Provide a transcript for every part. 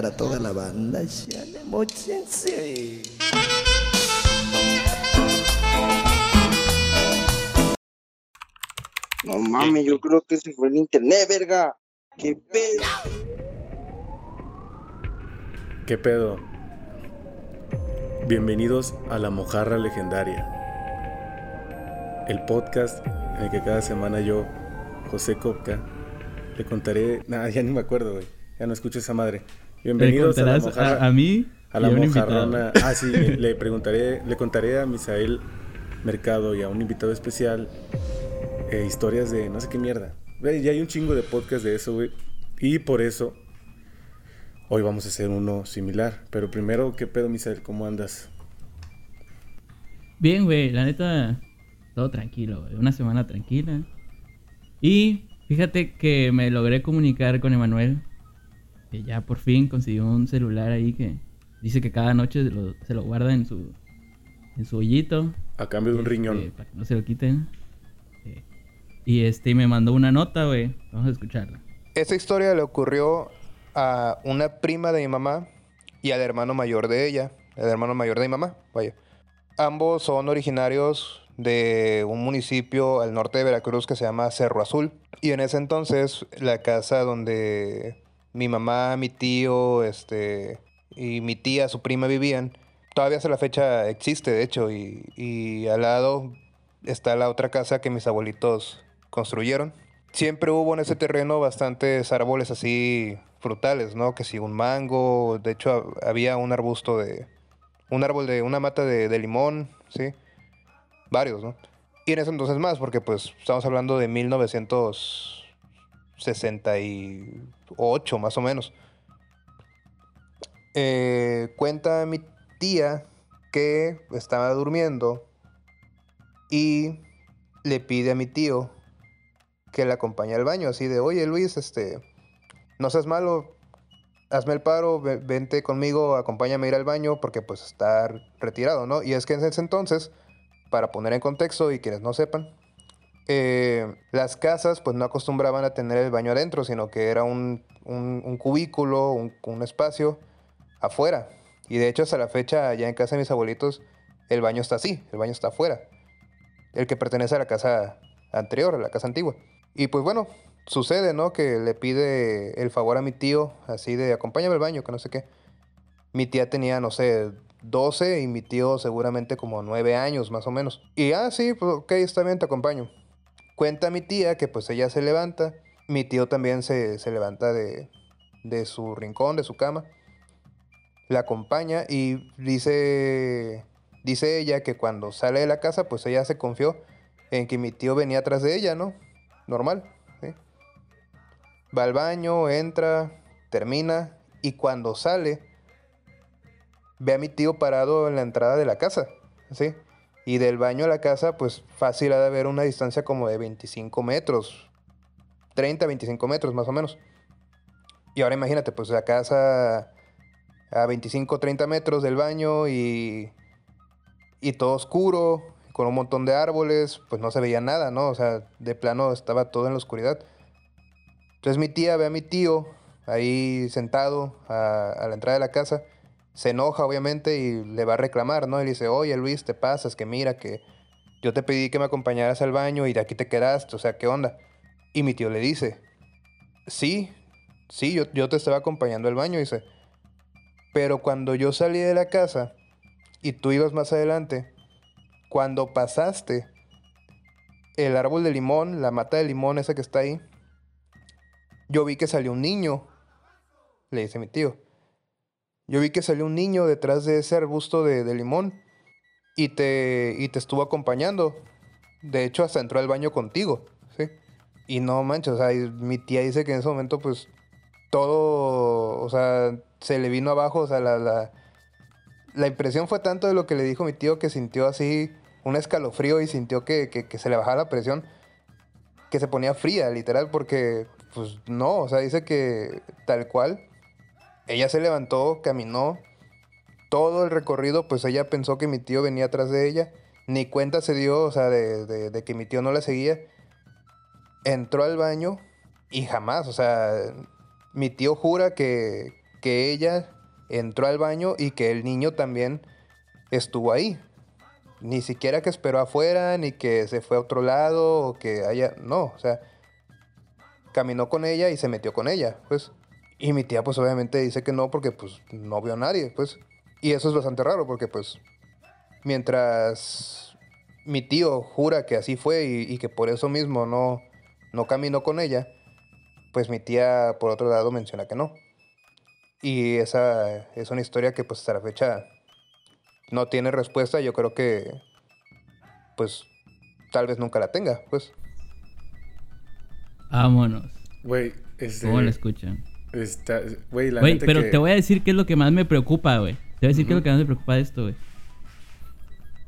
para toda la banda. No mames, yo creo que se fue el internet, verga. ¿Qué pedo? ¿Qué pedo? Bienvenidos a La Mojarra Legendaria, el podcast en el que cada semana yo, José Copca, le contaré. Nada, ya ni me acuerdo, güey. Ya no escucho esa madre. Bienvenidos a La Mojarra. a, a mí a la y mojarrona. Ah, sí, le, le preguntaré, le contaré a Misael Mercado y a un invitado especial eh, historias de no sé qué mierda. Güey, ya hay un chingo de podcast de eso, güey. Y por eso hoy vamos a hacer uno similar. Pero primero, ¿qué pedo, Misael? ¿Cómo andas? Bien, güey, la neta, todo tranquilo, güey. Una semana tranquila. Y fíjate que me logré comunicar con Emanuel. Que ya por fin consiguió un celular ahí que dice que cada noche se lo, se lo guarda en su, en su hoyito. A cambio de un este, riñón. Para que no se lo quiten. Eh, Y este, y me mandó una nota, güey. Vamos a escucharla. Esta historia le ocurrió a una prima de mi mamá y al hermano mayor de ella, el hermano mayor de mi mamá, vaya. Ambos son originarios de un municipio al norte de Veracruz que se llama Cerro Azul. Y en ese entonces la casa donde mi mamá, mi tío, este y mi tía, su prima vivían, todavía hasta la fecha existe, de hecho, y, y al lado está la otra casa que mis abuelitos construyeron. Siempre hubo en ese terreno bastantes árboles así frutales, ¿no? Que si un mango, de hecho ha- había un arbusto de... Un árbol de... una mata de, de limón, ¿sí? Varios, ¿no? Y en ese entonces más, porque pues estamos hablando de 1968 más o menos. Eh, cuenta mi tía que estaba durmiendo y le pide a mi tío que la acompañe al baño, así de, oye Luis, este, no seas malo, hazme el paro, ve- vente conmigo, acompáñame a ir al baño, porque pues está retirado, ¿no? Y es que en ese entonces, para poner en contexto y quienes no sepan, eh, las casas pues no acostumbraban a tener el baño adentro, sino que era un, un- cubículo, un, un espacio afuera. Y de hecho hasta la fecha, allá en casa de mis abuelitos, el baño está así, el baño está afuera. El que pertenece a la casa anterior, a la casa antigua. Y pues bueno, sucede, ¿no? Que le pide el favor a mi tío, así de acompáñame al baño, que no sé qué. Mi tía tenía, no sé, 12 y mi tío seguramente como 9 años más o menos. Y ah, sí, pues ok, está bien, te acompaño. Cuenta mi tía que pues ella se levanta. Mi tío también se, se levanta de, de su rincón, de su cama. La acompaña y dice, dice ella que cuando sale de la casa pues ella se confió en que mi tío venía atrás de ella, ¿no? Normal, ¿sí? Va al baño, entra, termina y cuando sale ve a mi tío parado en la entrada de la casa, ¿sí? Y del baño a la casa, pues fácil ha de haber una distancia como de 25 metros, 30, 25 metros más o menos. Y ahora imagínate, pues la casa a 25, 30 metros del baño y, y todo oscuro, con un montón de árboles, pues no se veía nada, ¿no? O sea, de plano estaba todo en la oscuridad. Entonces mi tía ve a mi tío ahí sentado a, a la entrada de la casa, se enoja obviamente y le va a reclamar, ¿no? Y le dice, oye Luis, te pasas, que mira, que yo te pedí que me acompañaras al baño y de aquí te quedaste, o sea, ¿qué onda? Y mi tío le dice, sí, sí, yo, yo te estaba acompañando al baño, dice, pero cuando yo salí de la casa y tú ibas más adelante, cuando pasaste el árbol de limón, la mata de limón esa que está ahí, yo vi que salió un niño, le dice mi tío. Yo vi que salió un niño detrás de ese arbusto de, de limón y te, y te estuvo acompañando. De hecho, hasta entró al baño contigo, ¿sí? Y no manches, o sea, mi tía dice que en ese momento, pues, todo, o sea, se le vino abajo, o sea, la, la, la impresión fue tanto de lo que le dijo mi tío que sintió así un escalofrío y sintió que, que, que se le bajaba la presión, que se ponía fría, literal, porque, pues, no, o sea, dice que tal cual, ella se levantó, caminó, todo el recorrido, pues ella pensó que mi tío venía atrás de ella, ni cuenta se dio, o sea, de, de- que mi tío no la seguía. Entró al baño y jamás, o sea, mi tío jura que, que ella entró al baño y que el niño también estuvo ahí. Ni siquiera que esperó afuera, ni que se fue a otro lado, o que haya... No, o sea, caminó con ella y se metió con ella, pues. Y mi tía, pues obviamente dice que no, porque pues no vio a nadie, pues. Y eso es bastante raro, porque pues mientras mi tío jura que así fue y, y que por eso mismo no, no caminó con ella, pues mi tía por otro lado menciona que no. Y esa es una historia que pues hasta la fecha no tiene respuesta. Yo creo que pues tal vez nunca la tenga, pues. Vámonos. Güey, este. ¿Cómo lo escuchan? Está, güey, la Güey, neta pero que- te voy a decir qué es lo que más me preocupa, güey. Te voy a decir qué es lo que más me preocupa de esto, güey.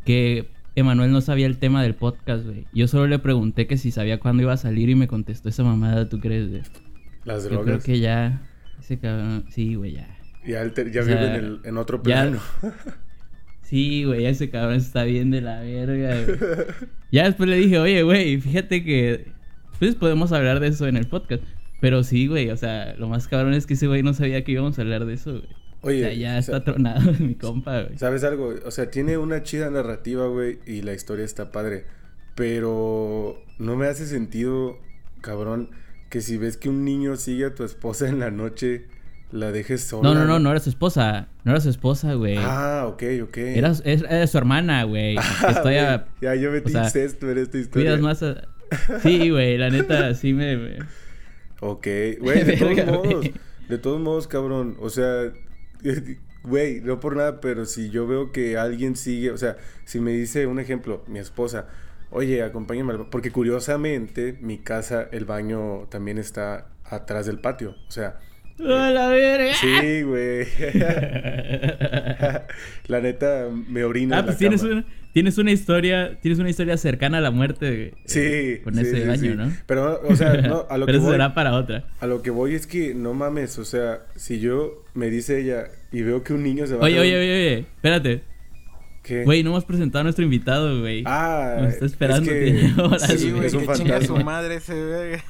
Que Emanuel no sabía el tema del podcast, güey. Yo solo le pregunté que si sabía cuándo iba a salir y me contestó esa mamada, ¿tú crees, güey? Las Yo creo drogas. que ya... Ese cabrón... Sí, güey, ya. Ya, alter- ya O sea, vive en, el- en otro ya- plano. Sí, güey, ese cabrón está bien de la verga, güey. Ya después le dije, oye, güey, fíjate que... Pues podemos hablar de eso en el podcast. Pero sí, güey, o sea, lo más cabrón es que ese güey no sabía que íbamos a hablar de eso, güey. Oye, o sea, ya o sea, está tronado mi compa, güey. ¿Sabes algo? O sea, tiene una chida narrativa, güey, y la historia está padre. Pero no me hace sentido, cabrón, que si ves que un niño sigue a tu esposa en la noche, la dejes sola. No, no, no, no era su esposa. No era su esposa, güey. Ah, ok, ok. Era, era su hermana, güey. Ah, Estoy a... Ya yo metí o sea, incesto en esta historia. Cuidas más a... Sí, güey, la neta, sí me... me- Ok, güey, de todos modos. De todos modos, cabrón. O sea, güey, no por nada, pero si yo veo que alguien sigue, o sea, si me dice un ejemplo, mi esposa, oye, acompáñame al ba-", Porque curiosamente, mi casa, el baño también está atrás del patio. O sea, ¡A la verga! sí, güey. la neta, me orina. Ah, en la pues tienes cama. una, tienes una historia, tienes una historia cercana a la muerte eh, Sí. con sí, ese sí, baño, sí. ¿no? Pero, o sea, no, a lo Pero que eso voy. será para otra. A lo que voy es que no mames, o sea, si yo me dice ella y veo que un niño se va Oye, oye, oye, oye, espérate. ¿Qué? Güey, no hemos presentado a nuestro invitado, güey. Ah, Nos está esperando, es que- horas, Sí, güey, es un que chinga su fantasma. madre ese verga.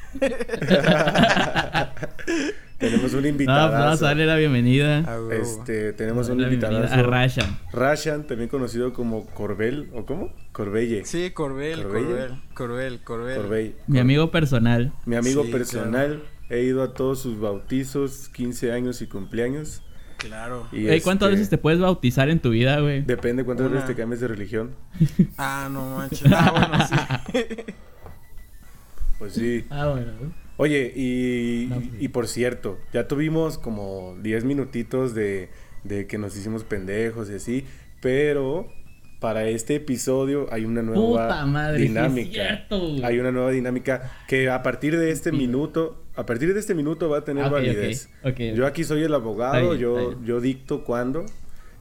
Tenemos un No, invitado. vamos a darle la bienvenida. Este, tenemos un invitado. a Rashan. Rashan, también conocido como Corbel, ¿o cómo? Corbelle. Sí, Corbel. Corbel, Corbel, Corbel. Corbey. Mi amigo personal. Mi amigo Sí, personal. He ido a todos sus bautizos, 15 años y cumpleaños. Claro. Y Ey, ¿Cuántas este, veces te puedes bautizar en tu vida, güey? Depende cuántas Una. veces te cambies de religión. Ah, no manches. Ah, bueno, sí. Pues sí. Ah, bueno. Oye, y, No, y por cierto, ya tuvimos como 10 minutitos de, de que nos hicimos pendejos y así, pero para este episodio hay una nueva Puta madre, es dinámica. hay una nueva dinámica que a partir de este minuto, a partir de este minuto va a tener Ah, validez. Yo aquí soy el abogado, bien, yo, yo dicto cuándo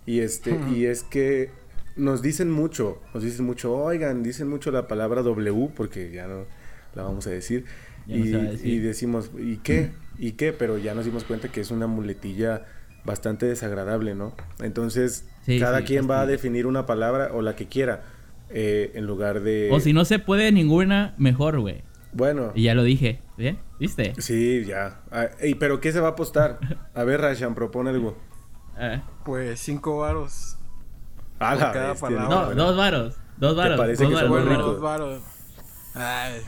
y este y es que nos dicen mucho, nos dicen mucho, oigan, dicen mucho la palabra W porque ya no la vamos a decir. Ya y, decimos, ¿y qué? ¿Y qué? Pero ya nos dimos cuenta que es una muletilla bastante desagradable, ¿no? Entonces, Sí, cada sí, quien va a definir una palabra o la que quiera, eh, en lugar de... O si no se puede ninguna, mejor, güey. Bueno, Y ya lo dije. ¿Bien? ¿Viste? sí, ya. Ah, ey, ¿Pero qué se va a apostar? A ver, Rashan, propone algo. Pues cinco varos. A Por la cada bestia, palabra. No, dos varos. Dos varos. parece dos que varos. somos dos varos. Ay.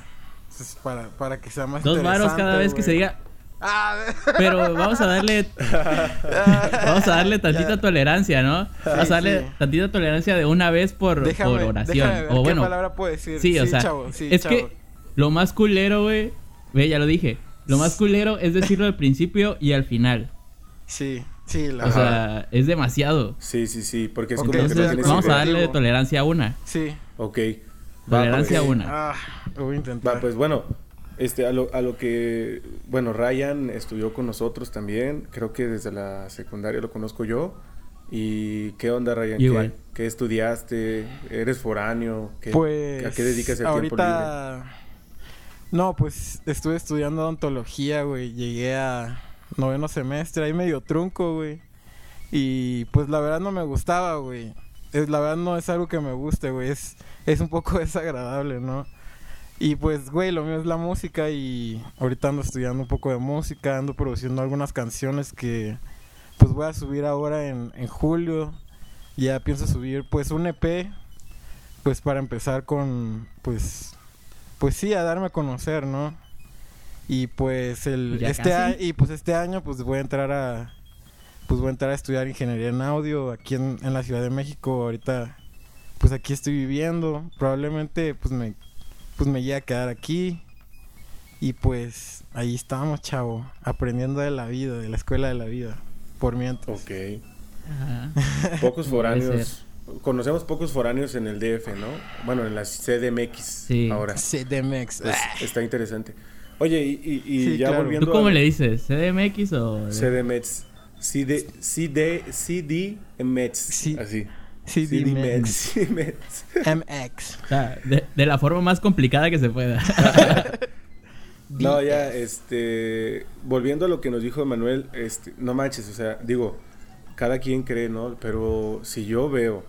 Para, para que sea más Dos varos cada vez que se diga. Ah, Pero vamos a darle. vamos a darle tantita tolerancia, ¿no? Vamos a darle sí. tantita tolerancia de una vez por, déjame, por oración. déjame ver o qué bueno. palabra puedo decir. Sí, o sea. chavo, sí, es chavo. que lo más culero, güey. Ve, ya lo dije. Lo más culero es decirlo al principio y al final. Sí, sí, la O sea, es demasiado. Sí, sí, sí, porque es como que Entonces, no vamos a darle tolerancia a una. Sí. Ok. Va, Tolerancia pues. una. Ah, lo voy a intentar. Va, pues bueno, este, a lo, a lo que, bueno, Ryan estudió con nosotros también, creo que desde la secundaria lo conozco yo. ¿Y qué onda, Ryan? ¿Qué, Igual. qué estudiaste? ¿Eres foráneo? ¿Qué, Pues. ¿A qué dedicas el tiempo libre? ahorita... No, pues estuve estudiando odontología, güey. Llegué a noveno semestre, ahí medio trunco, güey. Y pues la verdad no me gustaba, güey. Es, la verdad no es algo que me guste, güey. Es, es un poco desagradable, ¿no? Y pues, güey, lo mío es la música y ahorita ando estudiando un poco de música, ando produciendo algunas canciones que pues voy a subir ahora en, en julio. Ya pienso subir pues un EP. Pues para empezar con pues pues sí, a darme a conocer, ¿no? Y pues el ya este a- y pues este año pues voy a entrar a pues voy a entrar a estudiar ingeniería en audio aquí en, en la Ciudad de México. Ahorita pues aquí estoy viviendo. Probablemente pues me pues me llegue a quedar aquí. Y pues ahí estamos, chavo, aprendiendo de la vida, de la escuela de la vida. Por mientras. Ok. Ajá. Pocos foráneos. Conocemos pocos foráneos en el DF, ¿no? Bueno, en la CDMX. Sí. Ahora. CDMX. Es- está interesante. Oye, y, y- y Sí, ya claro. volviendo ¿Tú cómo a le dices? ¿CDMX o...? CDMX. CD, CD, CDMX. Sí. Así. CDMX. CDMX. MX. O sea, de, de la forma más complicada que se pueda. No, ya, este, volviendo a lo que nos dijo Manuel, este, no manches, o sea, digo, cada quien cree, ¿no? Pero si yo veo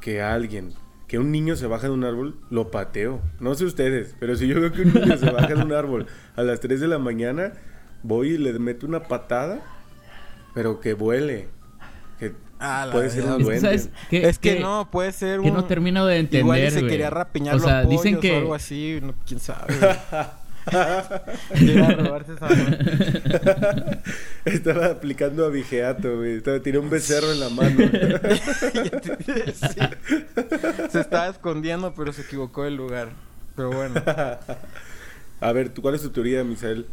que alguien, que un niño se baja de un árbol, lo pateo. No sé ustedes, pero si yo veo que un niño se baja de un árbol a las 3 de la mañana, voy y le meto una patada, pero que vuele. Que Ah, la puede ser un Es que, duende. ¿sabes qué? Es que qué- no, puede ser Que un... no termino de entender, Igual y se güey. quería rapiñar O los sea, pollos dicen que... o algo así, no, quién sabe. Llega a robarse esa madre. Estaba aplicando abigeato, güey. Estaba, tiré un becerro en la mano. Sí. Se estaba escondiendo, pero se equivocó el lugar. Pero bueno. A ver, ¿tú, ¿cuál es tu teoría, Misael?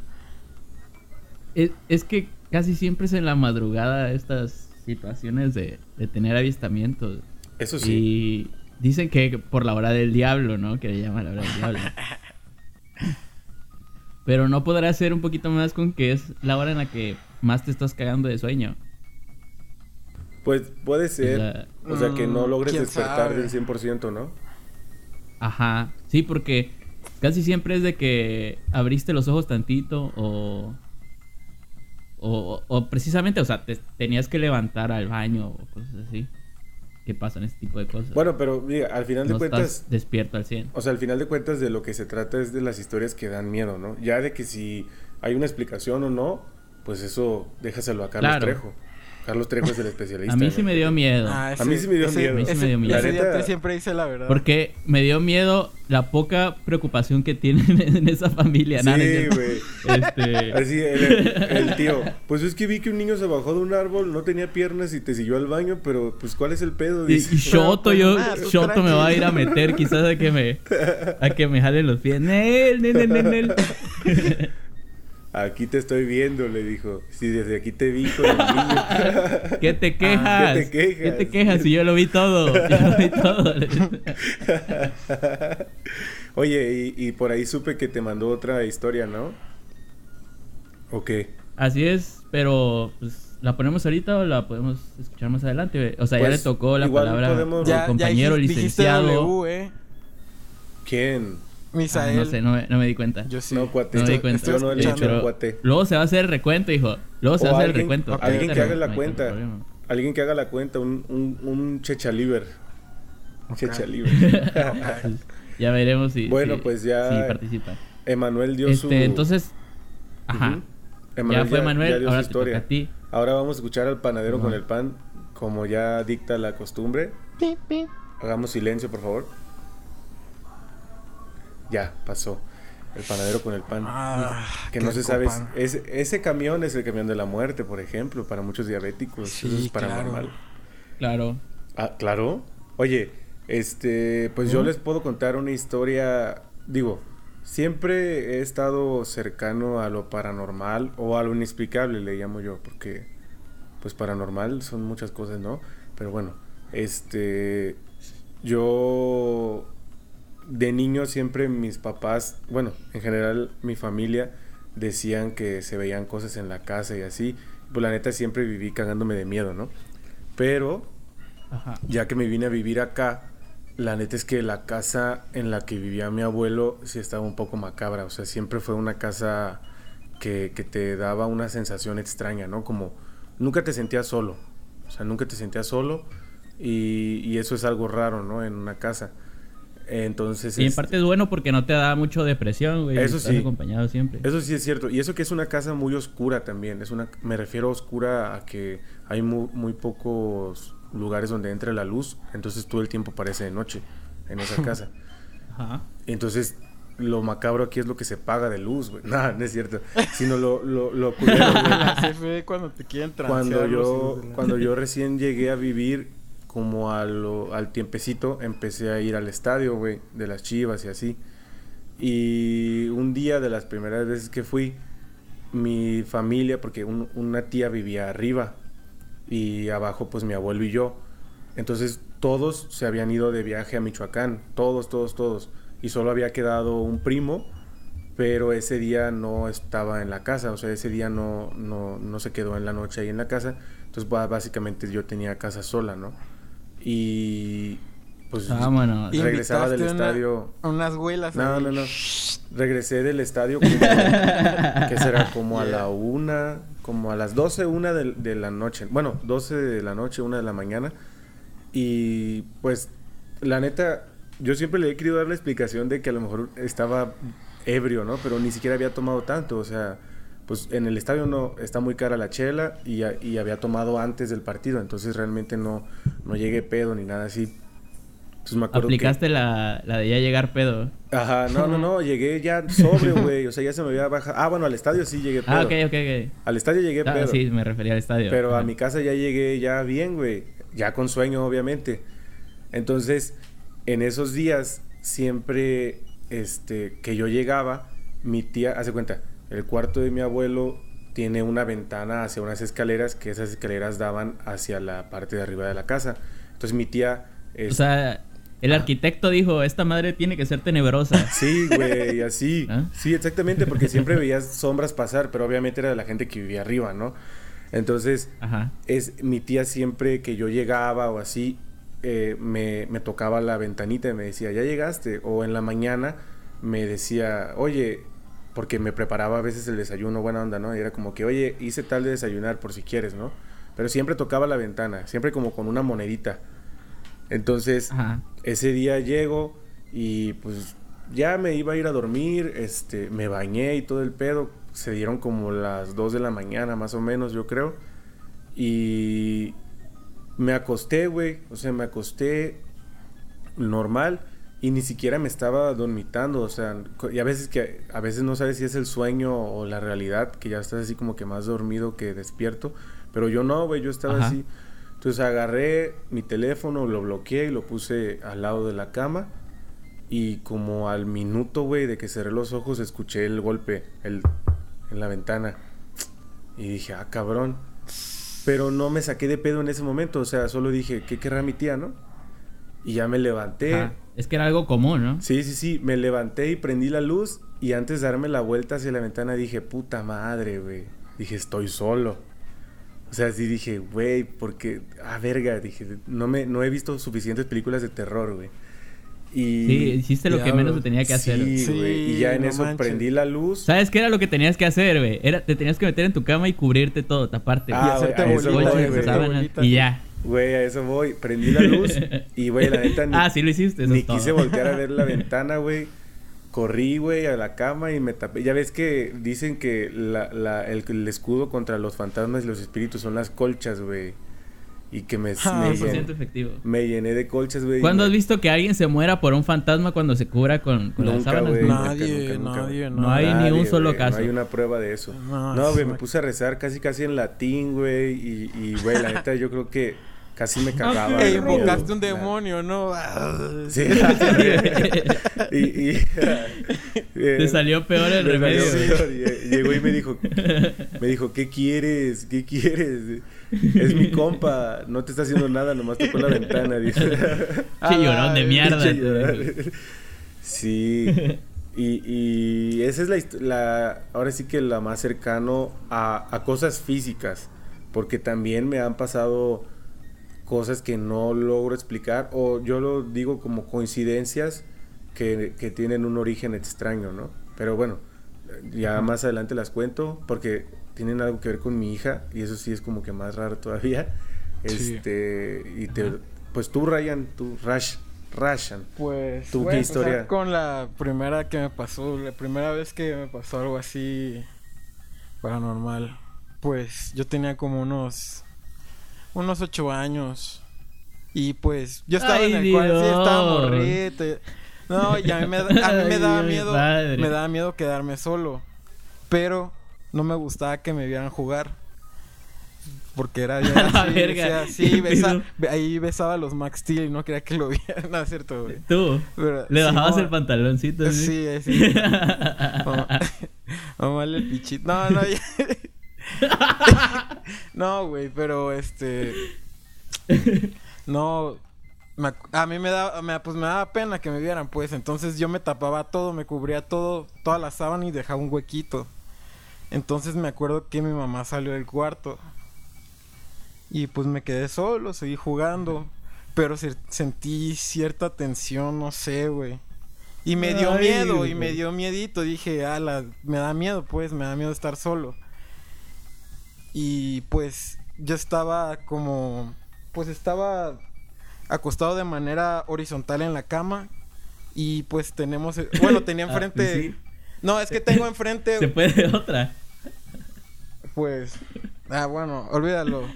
Es, es que casi siempre es en la madrugada estas situaciones de, de tener avistamientos. Eso sí. Y dicen que por la hora del diablo, ¿no? Que le llaman la hora del diablo. Pero no podrá ser un poquito más con que es la hora en la que más te estás cagando de sueño. Pues puede ser. la- O sea, que no Mm, logres despertar sabe. del 100%, ¿no? Ajá. Sí, porque casi siempre es de que abriste los ojos tantito o... O, o precisamente, o sea, te tenías que levantar al baño o cosas así. Que pasan ese tipo de cosas. Bueno, pero mira, al final de cuentas, estás despierto al 100. o sea, al final de cuentas de lo que se trata es de las historias que dan miedo, ¿no? Ya de que si hay una explicación o no, pues eso déjaselo a Carlos Claro. Trejo. Carlos Trejo es el especialista. A mí sí me dio miedo. Ah, A mí sí me dio ese- miedo. A mí sí ese- me dio miedo. ese día te siempre dice la verdad. Porque me dio miedo la poca preocupación que tienen en esa familia. Sí, güey. Este, Así, el, el tío. Pues es que vi que un niño se bajó de un árbol, no tenía piernas y te siguió al baño, pero pues ¿cuál es el pedo? y, y. Shoto, pues, yo, tú Shoto me va a ir a meter quizás a que me, a que me jalen los pies. Nel, nel, nel, nel, nel. Aquí te estoy viendo, le dijo. Si desde aquí te vi con el niño. ¿Qué te quejas? ¿qué te quejas? ¿Qué te quejas? Si yo lo vi todo. Yo lo vi todo. Oye, y, y por ahí supe que te mandó otra historia, ¿no? Ok. Así es, pero pues, ¿la ponemos ahorita o la podemos escuchar más adelante? O sea, ya Pues, le tocó la palabra podemos- al ya, ya compañero dijiste- dijiste licenciado. W, eh. ¿Quién? Ah, no sé, no me, no me di cuenta. Yo sí. No, cuate. No me di estoy- cuenta. Yo no le he escuchando. dicho Pero cuate. Luego se va a hacer el recuento, hijo. Luego se O va a hacer el recuento. alguien que haga la no cuenta. Alguien que haga la cuenta, un, un, un chechaliver. Ya veremos si, Bueno, si- pues ya- si participa. Emanuel dio su. Este, entonces, ajá. Emanuel Ya fue Manuel, dio ahora su te toca a ti. Ahora vamos a escuchar al panadero No. con el pan, como ya dicta la costumbre. Pi, pi. Hagamos silencio, por favor. Ya, pasó. El panadero con el pan. Ah, que no se sabe. pan. Ese, ese camión es el camión de la muerte, por ejemplo, para muchos diabéticos. Sí, Eso es claro. paranormal. Claro. Ah, claro. Oye, este, pues yo les puedo contar una historia. Digo, siempre he estado cercano a lo paranormal o a lo inexplicable, le llamo yo, porque, pues paranormal son muchas cosas, ¿no? Pero bueno, este, yo de niño siempre mis papás, bueno, en general mi familia decían que se veían cosas en la casa y así. Pues la neta siempre viví cagándome de miedo, ¿no? Pero Ajá. ya que me vine a vivir acá, la neta es que la casa en la que vivía mi abuelo sí estaba un poco macabra. O sea, siempre fue una casa que, que te daba una sensación extraña, ¿no? Como nunca te sentías solo. O sea, nunca te sentías solo y, y eso es algo raro, ¿no? En una casa. Entonces, Y en este, parte es bueno porque no te da mucho depresión, güey. Eso Estás sí. acompañado siempre. Eso sí es cierto. Y eso que es una casa muy oscura también. Es una, me refiero a oscura a que hay mu- muy, pocos lugares donde entre la luz. Entonces todo el tiempo parece de noche en esa casa. Ajá. Entonces lo macabro aquí es lo que se paga de luz, güey. No, no es cierto. Sino lo, lo, lo culero, güey. CFE cuando te quieren cuando yo cuando yo recién llegué a vivir como a lo- al tiempecito empecé a ir al estadio güey de las Chivas y así. Y un día de las primeras veces que fui mi familia porque un- una tía vivía arriba y abajo pues mi abuelo y yo. Entonces todos se habían ido de viaje a Michoacán todos todos todos. Y solo había quedado un primo pero ese día no estaba en la casa, o sea, ese día no, no, no se quedó en la noche ahí en la casa, entonces básicamente yo tenía casa sola, ¿no? Y pues. Y regresaba del una- estadio. unas güelas. No, ahí. no, no. Regresé del estadio como, que será como a la una, como a las 12, una de, de la noche. Bueno, 12 de la noche, una de la mañana. Y pues, la neta, yo siempre le he querido dar la explicación de que a lo mejor estaba ebrio, ¿no? Pero ni siquiera había tomado tanto, o sea, pues en el estadio no está muy cara la chela y, y había tomado antes del partido, entonces realmente no, no llegué pedo ni nada así. Entonces me acuerdo que- Aplicaste la, la de ya llegar pedo. Ajá, no, no, no, llegué ya sobrio, güey. O sea, ya se me había bajado. Ah, bueno, al estadio sí llegué pedo. Ah, ok, ok, ok. Al estadio llegué Ah, pedo. sí, me refería al estadio. Pero a mi casa ya llegué ya bien, güey. Ya con sueño, obviamente. Entonces, en esos días, siempre este, que yo llegaba, mi tía, hace cuenta, el cuarto de mi abuelo tiene una ventana hacia unas escaleras, que esas escaleras daban hacia la parte de arriba de la casa. Entonces mi tía... O sea, el arquitecto dijo, esta madre tiene que ser tenebrosa. Sí, güey, así. ¿Ah? Sí, exactamente, porque siempre veías sombras pasar, pero obviamente era de la gente que vivía arriba, ¿no? Entonces, Ajá. es mi tía siempre que yo llegaba o así, eh, me, me tocaba la ventanita y me decía, ya llegaste. O en la mañana me decía, oye, porque me preparaba a veces el desayuno, buena onda, ¿no? Y era como que, oye, hice tal de desayunar por si quieres, ¿no? Pero siempre tocaba la ventana, siempre como con una monedita. Entonces, Ajá. ese día llego y pues ya me iba a ir a dormir, este, me bañé y todo el pedo. Se dieron como las 2 de la mañana más o menos, yo creo. Y me acosté, güey. O sea, me acosté normal y ni siquiera me estaba dormitando. O sea, y a veces que a veces no sabes si es el sueño o la realidad, que ya estás así como que más dormido que despierto. Pero yo no, güey, yo estaba Ajá. así. Entonces agarré mi teléfono, lo bloqueé y lo puse al lado de la cama. Y como al minuto, güey, de que cerré los ojos, escuché el golpe el, en la ventana. Y dije, ah, cabrón. Pero no me saqué de pedo en ese momento. O sea, solo dije, ¿qué querrá mi tía, no? Y ya me levanté. Ajá. Es que era algo común, ¿no? Sí, sí, sí. Me levanté y prendí la luz. Y antes de darme la vuelta hacia la ventana dije, puta madre, güey. Dije, estoy solo. O sea, sí dije, güey, porque... Ah, verga. Dije, no, me, no he visto suficientes películas de terror, güey. Y... Sí, hiciste lo que menos se tenía que hacer. Sí, güey. y ya en no eso manches. prendí la luz. ¿Sabes qué era lo que tenías que hacer, güey? Era, te tenías que meter en tu cama y cubrirte todo, taparte. Ah, güey. hacerte bolita, bolita. y ya. Güey, a eso voy. Prendí la luz y, güey, la neta ni, Ah, sí lo hiciste. Eso ni es todo. quise voltear a ver la ventana, güey. Corrí, güey, a la cama y me tapé. Ya ves que dicen que la, la- el, el escudo contra los fantasmas y los espíritus son las colchas, güey. Y que me, Ah, me, sí. 100% llené, efectivo. me llené de colchas, güey. ¿Cuándo has visto que alguien se muera por un fantasma cuando se cubra con, con las sábanas? Nadie, nunca, nunca. nadie, No hay ni un solo caso. No hay una prueba de eso. No, No, es güey, me puse a rezar casi casi en latín, güey. Y, y, güey, la neta, yo creo que casi me cagaba. Que de invocaste un demonio, ¿no? Ah, Sí. y, y Te salió peor el me remedio. peor. Y- Llegó y me dijo, me dijo, ¿qué quieres? ¿Qué quieres? Es mi compa, no te está haciendo nada, nomás tocó la ventana. dice. Che llorón de mierda. Sí. Y, y esa es la, la, ahora sí que la más cercano a, a cosas físicas, porque también me han pasado cosas que no logro explicar, o yo lo digo como coincidencias que, que tienen un origen extraño, ¿no? Pero bueno, ya más adelante las cuento, porque tienen algo que ver con mi hija, y eso sí es como que más raro todavía. Sí. Este, y te, pues tú, Ryan, tú, Rash, Rashan. Pues ¿Tú qué historia? con la primera que me pasó, la primera vez que me pasó algo así paranormal. Pues yo tenía como unos unos ocho años y pues yo estaba Ay, en el cuarto, sí, estaba Dios. morrito. No, y a mí me, a mí me daba mi miedo, padre. me daba miedo quedarme solo, pero no me gustaba que me vieran jugar. Porque era bien A la así, verga, sí, besa- ahí besaba a los Max Steel y no quería que lo vieran, no es cierto, güey. Tú, Pero, le sí, bajabas el pantaloncito. Sí, sí. A darle el pichito. No, no, ya. No, güey, pero este. No. me a mí me daba, me- pues me daba pena que me vieran, pues. Entonces yo me tapaba todo, me cubría todo, toda la sábana y dejaba un huequito. Entonces me acuerdo que mi mamá salió del cuarto. Y pues me quedé solo, seguí jugando. Pero se- sentí cierta tensión, no sé, güey. Y me dio Ay, miedo, y me dio miedito. Dije, ala, me da miedo, pues, me da miedo estar solo. Y pues yo estaba como, pues estaba acostado de manera horizontal en la cama. Y pues tenemos, bueno, tenía Ah, enfrente... sí. No, es que tengo enfrente... Se puede otra. Pues. Ah, bueno, olvídalo.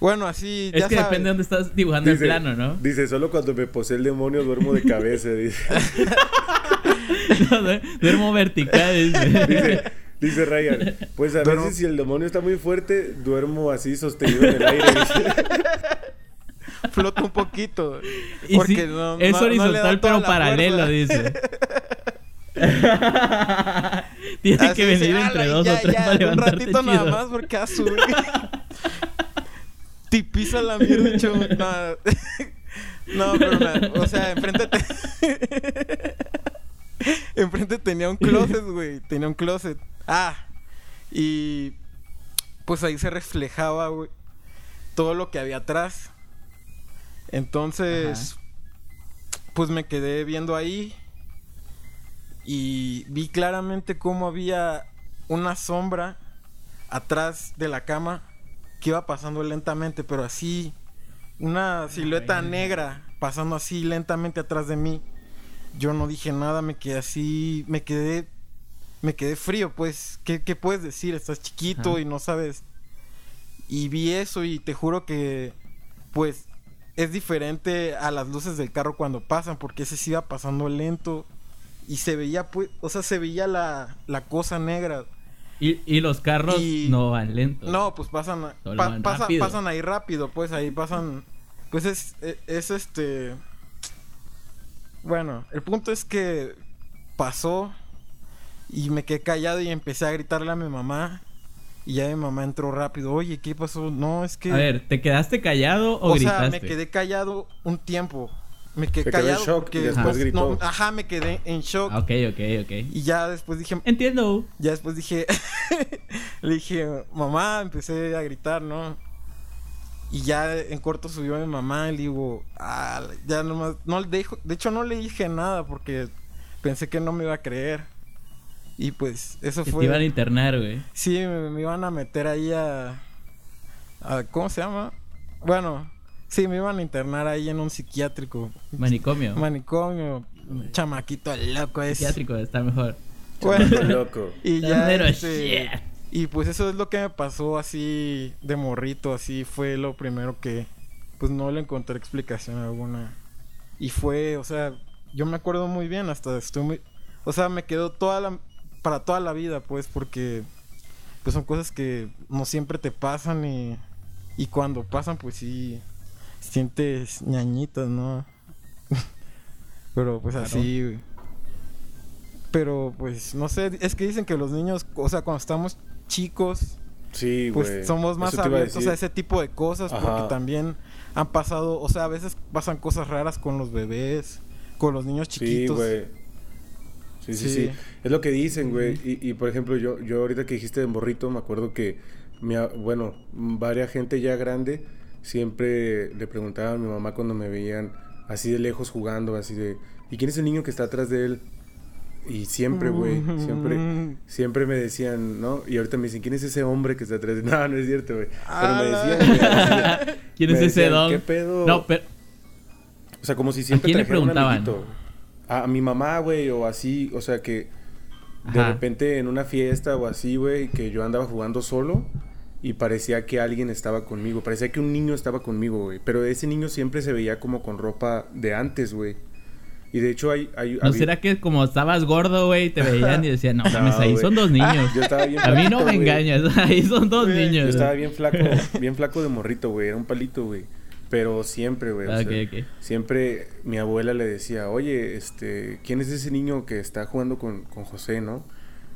Bueno, así. Es ya que sabes. depende de dónde estás dibujando el plano, ¿no? dice, solo cuando me posee el demonio duermo de cabeza. Dice, No, du- Duermo vertical. dice. dice, dice Ryan. Pues a veces si el demonio está muy fuerte, duermo así sostenido en el aire. Flota un poquito. Y porque sí, no- es no horizontal pero paralelo, dice. Tiene Así que venir "Ala, entre dos ya, o tres ya, para Un ratito nada más porque azul. Te pisa la mierda. No, no pero o sea, enfrente te... enfrente tenía un closet, güey. Tenía un closet. Ah, y pues ahí se reflejaba, güey, todo lo que había atrás. Entonces, pues me quedé viendo ahí y vi claramente cómo había una sombra atrás de la cama que iba pasando lentamente, pero así, una silueta negra pasando así lentamente atrás de mí. Yo no dije nada, me quedé así, me quedé, me quedé frío, pues, ¿qué, qué puedes decir? Estás chiquito Ajá. y no sabes. Y vi eso y te juro que, pues, es diferente a las luces del carro cuando pasan, porque ese sí iba pasando lento y se veía, pues, o sea, se veía la, la cosa negra. Y, y los carros Y- no van lentos. No, pues pasan, pa- pasan, pasan ahí rápido, pues ahí pasan, pues es, es, es este, bueno, el punto es que pasó y me quedé callado y empecé a gritarle a mi mamá y ya mi mamá entró rápido, oye, ¿qué pasó? No, es que, A ver, ¿te quedaste callado o, o sea, gritaste? me quedé callado un tiempo, me quedé Se quedó en callado shock porque y después después, gritó. no, ajá, me quedé en shock Ah, Ok, ok, ok. y ya después dije, Entiendo. ya después dije, le dije, mamá, empecé a gritar, ¿no? Y ya en corto subió mi mamá y le digo, ah, ya nomás, no le dejo, de hecho no le dije nada porque pensé que no me iba a creer. Y pues eso Que fue... te iban a internar, güey. Sí, me, me iban a meter ahí a, a... ¿Cómo se llama? Bueno, sí, me iban a internar ahí en un psiquiátrico. Manicomio. Manicomio, chamaquito loco ese. Psiquiátrico está mejor. Bueno, Loco. y ya... Este, shit. Y pues eso es lo que me pasó así de morrito, así fue lo primero que pues no le encontré explicación alguna. Y fue, o sea, yo me acuerdo muy bien, hasta estoy muy o sea, me quedó toda la para toda la vida, pues porque pues son cosas que no siempre te pasan y y cuando pasan pues sí sientes ñañitas, ¿no? Pero pues Claro. así, güey. Pero pues no sé, es que dicen que los niños, o sea, cuando estamos chicos, Sí, pues somos más Eso a abiertos decir. a ese tipo de cosas porque también han pasado, o sea, a veces pasan cosas raras con los bebés, con los niños Sí, chiquitos. güey. Sí, sí, Sí. sí, Es lo que dicen, güey. y, y, por ejemplo, yo, yo ahorita que dijiste de morrito, me acuerdo que, mi, a- bueno, varias gente ya grande siempre le preguntaba a mi mamá cuando me veían así de lejos jugando, así de, ¿y quién es el niño que está atrás de él? Y siempre, güey, siempre, siempre me decían, ¿no? Y ahorita me dicen, ¿quién es ese hombre que está atrás de No, no es cierto, güey. Pero me ¡Ala! decían, ¿Quién me es ese don? ¿Qué pedo? No, pero. O sea, como si siempre quién le trajera un preguntaban? A, a mi mamá, güey, o así. O sea, que de Ajá. repente en una fiesta o así, güey, que yo andaba jugando solo y parecía que alguien estaba conmigo. Parecía que un niño estaba conmigo, güey. Pero ese niño siempre se veía como con ropa de antes, güey. Y de hecho hay... hay ¿No había- será que como estabas gordo, güey, te veían y decían, no, No, mames, ahí son dos niños? Yo estaba bien A mí no me engañas, ahí son dos niños. Yo estaba bien flaco, bien flaco de morrito, güey. Era un palito, güey. Pero siempre, güey. o Ah, sea, ok, ok. Siempre mi abuela le decía, oye, este, ¿quién es ese niño que está jugando con, con José, no?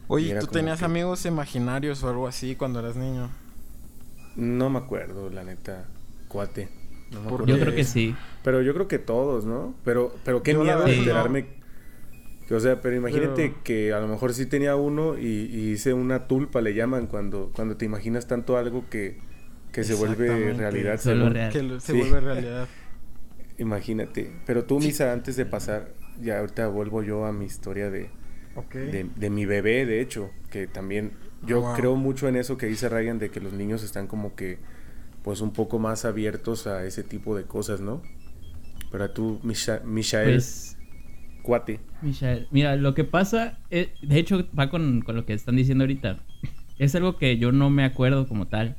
Oye, ¿tú tenías que- amigos imaginarios o algo así cuando eras niño? No me acuerdo, la neta, cuate. No me Yo creo que sí. Pero yo creo que todos, ¿no? Pero, pero qué Yo miedo no. enterarme. Que, o sea, pero imagínate Pero- que a lo mejor sí tenía uno y, y hice una tulpa, le llaman, cuando, cuando te imaginas tanto algo que, que se vuelve realidad. Se vuelve según- real. Que lo- se Sí. vuelve realidad. Imagínate. Pero tú, Misa, antes de pasar, ya ahorita vuelvo yo a mi historia de, de, de mi bebé, de hecho, que también yo Wow. creo mucho en eso que dice Ryan, de que los niños están como que, pues un poco más abiertos a ese tipo de cosas, ¿no? Pero tú, Misha, Mishael, Pues, cuate. Michael, mira, lo que pasa, eh, de hecho, va con, con lo que están diciendo ahorita. Es algo que yo no me acuerdo como tal,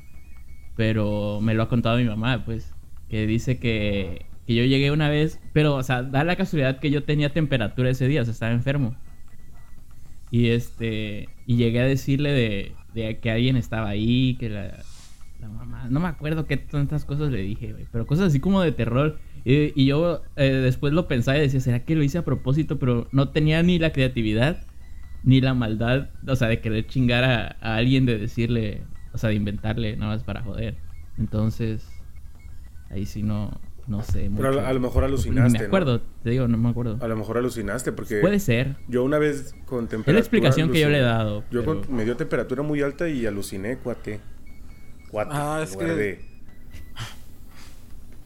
pero me lo ha contado mi mamá, pues, que dice que, que yo llegué una vez, pero, o sea, da la casualidad que yo tenía temperatura ese día, o sea, estaba enfermo. Y este, y llegué a decirle de, de que alguien estaba ahí, que la, la mamá, no me acuerdo qué tantas cosas le dije, güey, pero cosas así como de terror. Y, y yo eh, después lo pensaba y decía, ¿será que lo hice a propósito? Pero no tenía ni la creatividad ni la maldad, o sea, de querer chingar a, a alguien, de decirle, o sea, de inventarle nada más para joder. Entonces, ahí sí no, no sé. Pero a lo- mucho. a lo mejor alucinaste, me ¿no? acuerdo, te digo, no me acuerdo. A lo mejor alucinaste porque Puede ser. yo una vez con temperatura... Es la explicación que yo le he dado. Yo pero- con- me dio temperatura muy alta y aluciné, cuate. Cuate. Ah, en es lugar que- de-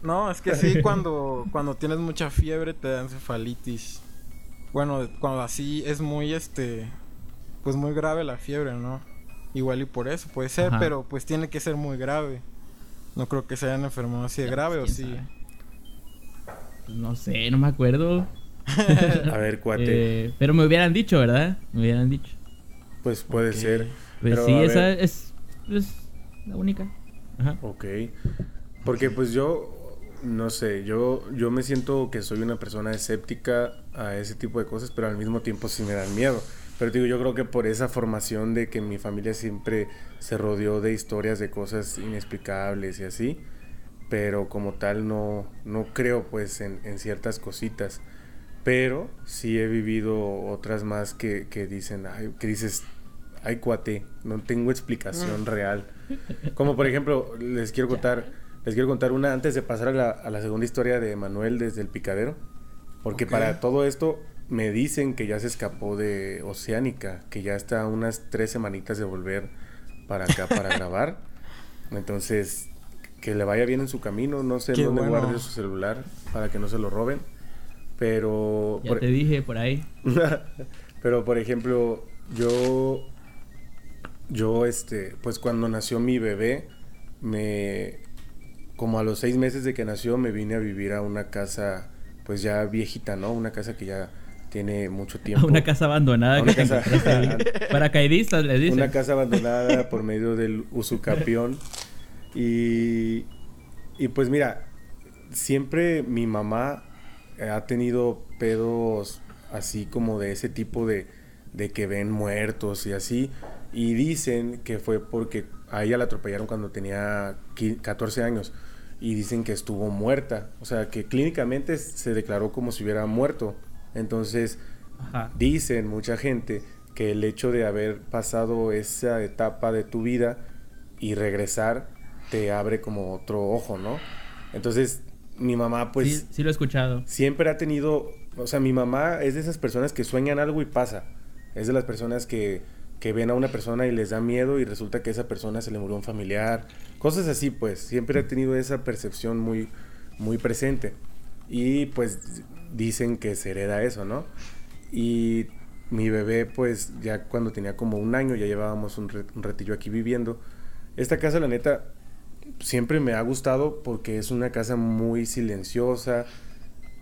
No, es que sí, cuando, cuando tienes mucha fiebre te da encefalitis. Bueno, cuando así es muy, este, pues muy grave la fiebre, ¿no? Igual y por eso puede ser, Ajá. pero pues tiene que ser muy grave. No creo que se hayan enfermado así de grave o ¿Quién sí. sabe? No sé, no me acuerdo. A ver, cuate. Eh, pero me hubieran dicho, ¿verdad? Me hubieran dicho. Pues puede ser. Pues Pero, sí, esa es la única. Ajá. Ok. Porque pues yo, no sé, yo, yo me siento que soy una persona escéptica a ese tipo de cosas, pero al mismo tiempo sí me dan miedo. Pero digo, yo creo que por esa formación de que mi familia siempre se rodeó de historias de cosas inexplicables y así, pero como tal no, no creo pues en, en ciertas cositas. Pero sí he vivido otras más que, que dicen, ay, que dices, ay cuate, no tengo explicación real. Como por ejemplo, les quiero contar, les quiero contar una antes de pasar a la, a la segunda historia de Manuel desde el picadero. Porque para todo esto me dicen que ya se escapó de Oceánica, que ya está a unas tres semanitas de volver para acá para grabar. Entonces, que le vaya bien en su camino, no sé Qué dónde bueno. guarde su celular para que no se lo roben. Pero Ya por- te dije por ahí. pero por ejemplo, yo yo este, pues cuando nació mi bebé, me como a los seis meses de que nació me vine a vivir a una casa pues ya viejita, ¿no? Una casa que ya tiene mucho tiempo. una casa abandonada una que casa-. Paracaidistas, les dicen. Una casa abandonada por medio del usucapión. Y, y pues mira, siempre mi mamá ha tenido pedos así como de ese tipo de, de que ven muertos y así. Y dicen que fue porque a ella la atropellaron cuando tenía qui- 14 años. Y dicen que estuvo muerta. O sea, que clínicamente se declaró como si hubiera muerto. Entonces, Ajá. Dicen mucha gente que el hecho de haber pasado esa etapa de tu vida y regresar te abre como otro ojo, ¿no? Entonces, mi mamá pues sí, sí lo he escuchado. siempre ha tenido, o sea, mi mamá es de esas personas que sueñan algo y pasa. Es de las personas que, que ven a una persona y les da miedo y resulta que esa persona se le murió un familiar. Cosas así, pues. Siempre ha tenido esa percepción muy, muy presente. Y pues dicen que se hereda eso, ¿no? Y mi bebé, pues ya cuando tenía como un año, ya llevábamos un, un ratillo aquí viviendo. Esta casa, la neta, siempre me ha gustado porque es una casa muy silenciosa.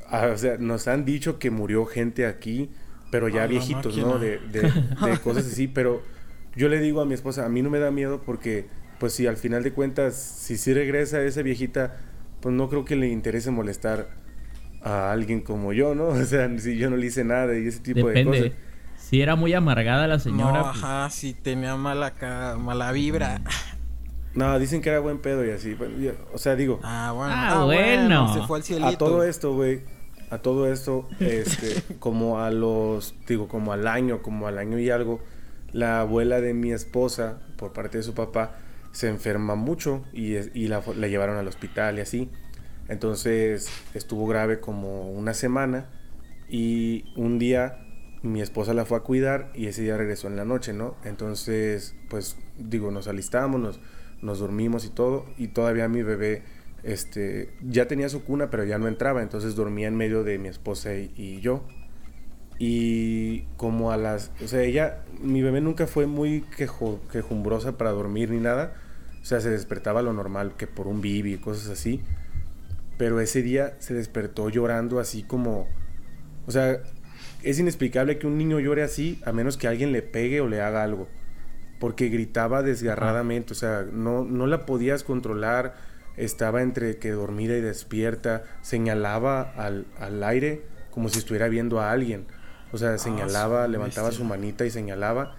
ah, o sea, nos han dicho que murió gente aquí, pero ya viejitos. ¿no? De, de, de cosas así, pero yo le digo a mi esposa, a mí no me da miedo porque, pues si al final de cuentas, si sí regresa esa viejita, pues no creo que le interese molestar a alguien como yo, ¿no? O sea, si yo no le hice nada y ese tipo de Depende. cosas. Si era muy amargada la señora. no, pues, ajá, sí tenía mala, ca- mala vibra. No, dicen que era buen pedo y así. bueno, yo- o sea, digo, Ah, bueno. Ah, bueno. Se fue al cielito. a todo esto, güey, a todo esto, este, como a los, digo, como al año, como al año y algo, la abuela de mi esposa, por parte de su papá, se enferma mucho y, y la llevaron al hospital y así. Entonces estuvo grave como una semana y un día mi esposa la fue a cuidar y ese día regresó en la noche, ¿no? Entonces, pues digo, nos alistamos, nos, nos dormimos y todo y todavía mi bebé este ya tenía su cuna pero ya no entraba, entonces dormía en medio de mi esposa y, y yo. Y como a las, o sea, ella, mi bebé nunca fue muy quejo, quejumbrosa para dormir ni nada. O sea, se despertaba lo normal, que por un bibi y cosas así. Pero ese día se despertó llorando así como... O sea, es inexplicable que un niño llore así a menos que alguien le pegue o le haga algo. Porque gritaba desgarradamente, o sea, no, no la podías controlar. Estaba entre que dormida y despierta. Señalaba al, al aire como si estuviera viendo a alguien. O sea, señalaba, su levantaba bestia. su manita y señalaba.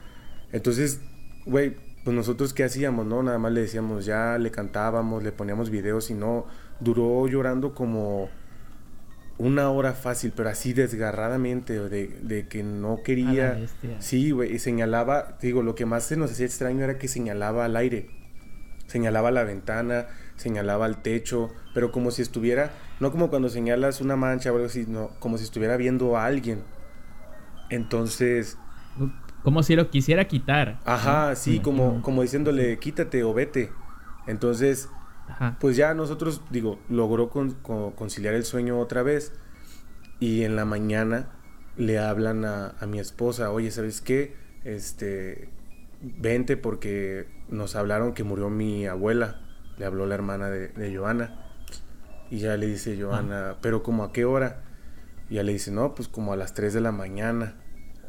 Entonces, güey, pues nosotros qué hacíamos, ¿no? Nada más le decíamos ya, le cantábamos, le poníamos videos y no. Duró llorando como una hora fácil, pero así desgarradamente, de, de que no A quería. Sí, güey, y señalaba, digo, lo que más se nos hacía extraño era que señalaba al aire. Señalaba la ventana, señalaba al techo, pero como si estuviera, no como cuando señalas una mancha o algo así, no, como si estuviera viendo a alguien. Entonces, Como si lo quisiera quitar. ajá, sí, como, como diciéndole, quítate o vete. Entonces, Ajá. pues ya nosotros, digo, logró con- con- conciliar el sueño otra vez y en la mañana le hablan a, a mi esposa, oye, ¿sabes qué? Este, vente porque nos hablaron que murió mi abuela, le habló la hermana de, de Joana y ya le dice Joana, pero como a qué hora? Y ya le dice, no, pues como a las 3 de la mañana,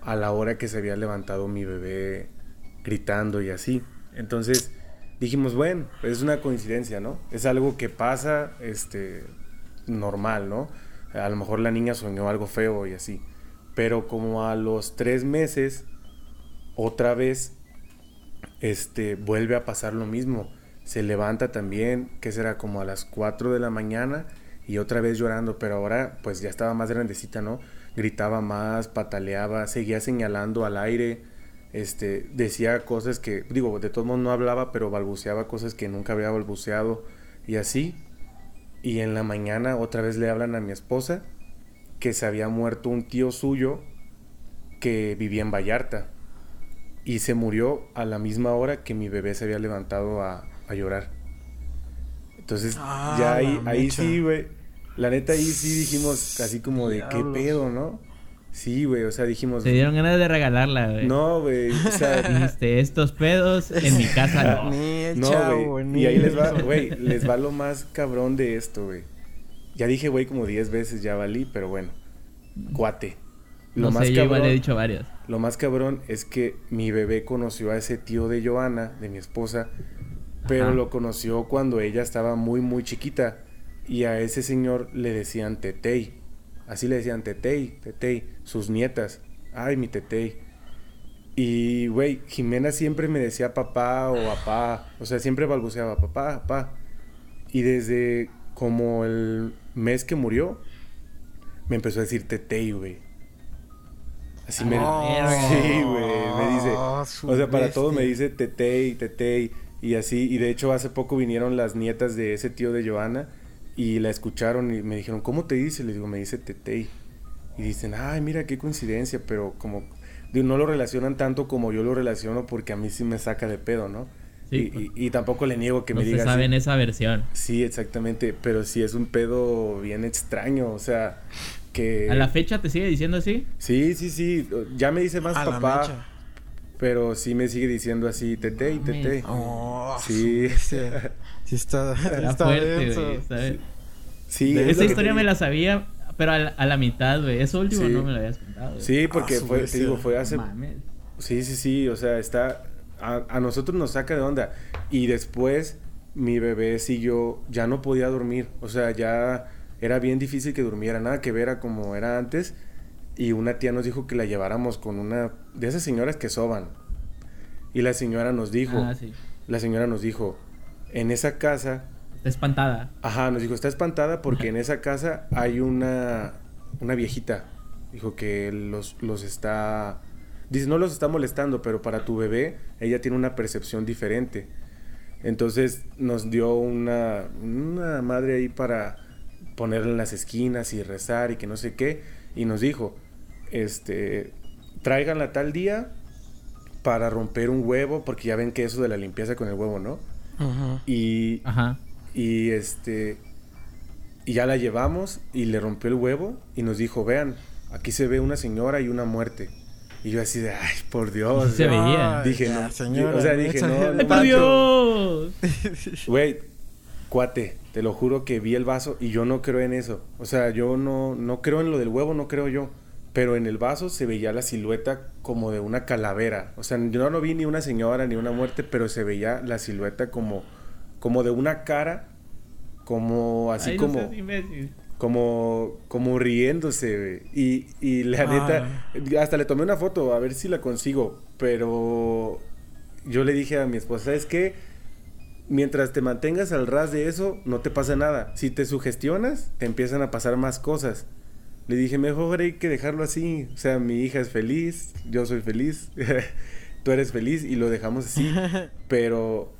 a la hora que se había levantado mi bebé gritando y así. Entonces dijimos, bueno, es una coincidencia, ¿no? Es algo que pasa, este, normal, ¿no? A lo mejor la niña soñó algo feo y así. Pero como a los tres meses, otra vez, este, vuelve a pasar lo mismo. Se levanta también, que será como a las 4 de la mañana y otra vez llorando, pero ahora pues ya estaba más grandecita, ¿no? Gritaba más, pataleaba, seguía señalando al aire, este, decía cosas que, digo, de todos modos no hablaba, pero balbuceaba cosas que nunca había balbuceado y así. Y en la mañana otra vez le hablan a mi esposa que se había muerto un tío suyo que vivía en Vallarta y se murió a la misma hora que mi bebé se había levantado a, a llorar. Entonces, Ah, ya ahí, la ahí sí, güey. La neta, ahí sí dijimos así como de qué pedo, ¿no? Sí, güey, o sea, dijimos. Te dieron ganas de regalarla, güey. No, güey, o sea, Dijiste, estos pedos en mi casa no. Ni el no, chavo, güey. ni Y ahí les va, güey, les va lo más cabrón de esto, güey. Ya dije, güey, como 10 veces ya valí, pero bueno. Cuate. Lo No más sé, yo igual cabrón- he dicho varias. Lo más cabrón es que mi bebé conoció a ese tío de Joana, de mi esposa, pero Ajá. lo conoció cuando ella estaba muy, muy chiquita. Y a ese señor le decían Tetei. Así le decían Tetei, Tetei, sus nietas. Ay, mi Tetei. Y, güey, Jimena siempre me decía papá o papá. O sea, siempre balbuceaba papá, papá. Y desde como el mes que murió, me empezó a decir Tetei, güey. Así me... verga. Sí, güey, me dice... Ah, O sea, para todo me bestia. dice Tetei, Tetei y así. Y de hecho hace poco vinieron las nietas de ese tío de Joana y la escucharon y me dijeron, ¿cómo te dice? Les digo, me dice Tetei. Y dicen, ay, mira qué coincidencia, pero como digo, no lo relacionan tanto como yo lo relaciono porque a mí sí me saca de pedo, ¿no? Sí, y, pues. y- y tampoco le niego que no me se diga sabe así. en esa versión. Sí, exactamente, pero sí es un pedo bien extraño, o sea, que... ¿A la fecha te sigue diciendo así? Sí, sí, sí, ya me dice más A la papá, mecha. Pero sí me sigue diciendo así, Tetei, Mames. Tetei. Oh, Sí. Sí está, Está está fuerte, denso. güey. está- Sí, es Esa historia te me la sabía pero a la, a la mitad, güey. Eso último Sí. no me lo habías contado. Sí, porque Ah, fue, te digo, fue hace... No mames. Sí, sí, sí, o sea, está... A, a nosotros nos saca de onda. Y después mi bebé siguió, ya no podía dormir. O sea, ya era bien difícil que durmiera, nada que ver a como era antes. Y una tía nos dijo que la lleváramos con una de esas señoras que soban. Y la señora nos dijo, Ah, sí. la señora nos dijo, en esa casa Está espantada. Ajá, nos dijo, está espantada porque en esa casa hay una, una viejita. Dijo que los, los está... Dice, no los está molestando, pero para tu bebé ella tiene una percepción diferente. Entonces nos dio una, una madre ahí para ponerla en las esquinas y rezar y que no sé qué. Y nos dijo, este, tráiganla tal día para romper un huevo, porque ya ven que eso de la limpieza con el huevo, ¿no? Ujú. Y, Ajá. y este. Y ya la llevamos y le rompió el huevo y nos dijo: Vean, aquí se ve una señora y una muerte. Y yo así de, ay, por Dios. Se veía. Dije, ya, no, señora, o sea, dije, no, ¡Ay, por. Dios! Güey, cuate, te lo juro que vi el vaso y yo no creo en eso. O sea, yo no, no creo en lo del huevo, no creo yo. Pero en el vaso se veía la silueta como de una calavera. O sea, yo no vi ni una señora ni una muerte, pero se veía la silueta como, como de una cara, como así Ay, no como como, como riéndose. Y, y la neta, hasta le tomé una foto a ver si la consigo. Pero yo le dije a mi esposa, ¿sabes qué? Mientras te mantengas al ras de eso, no te pasa nada. Si te sugestionas, te empiezan a pasar más cosas. Le dije, mejor hay que dejarlo así. O sea, mi hija es feliz, yo soy feliz, tú eres feliz y lo dejamos así. Pero,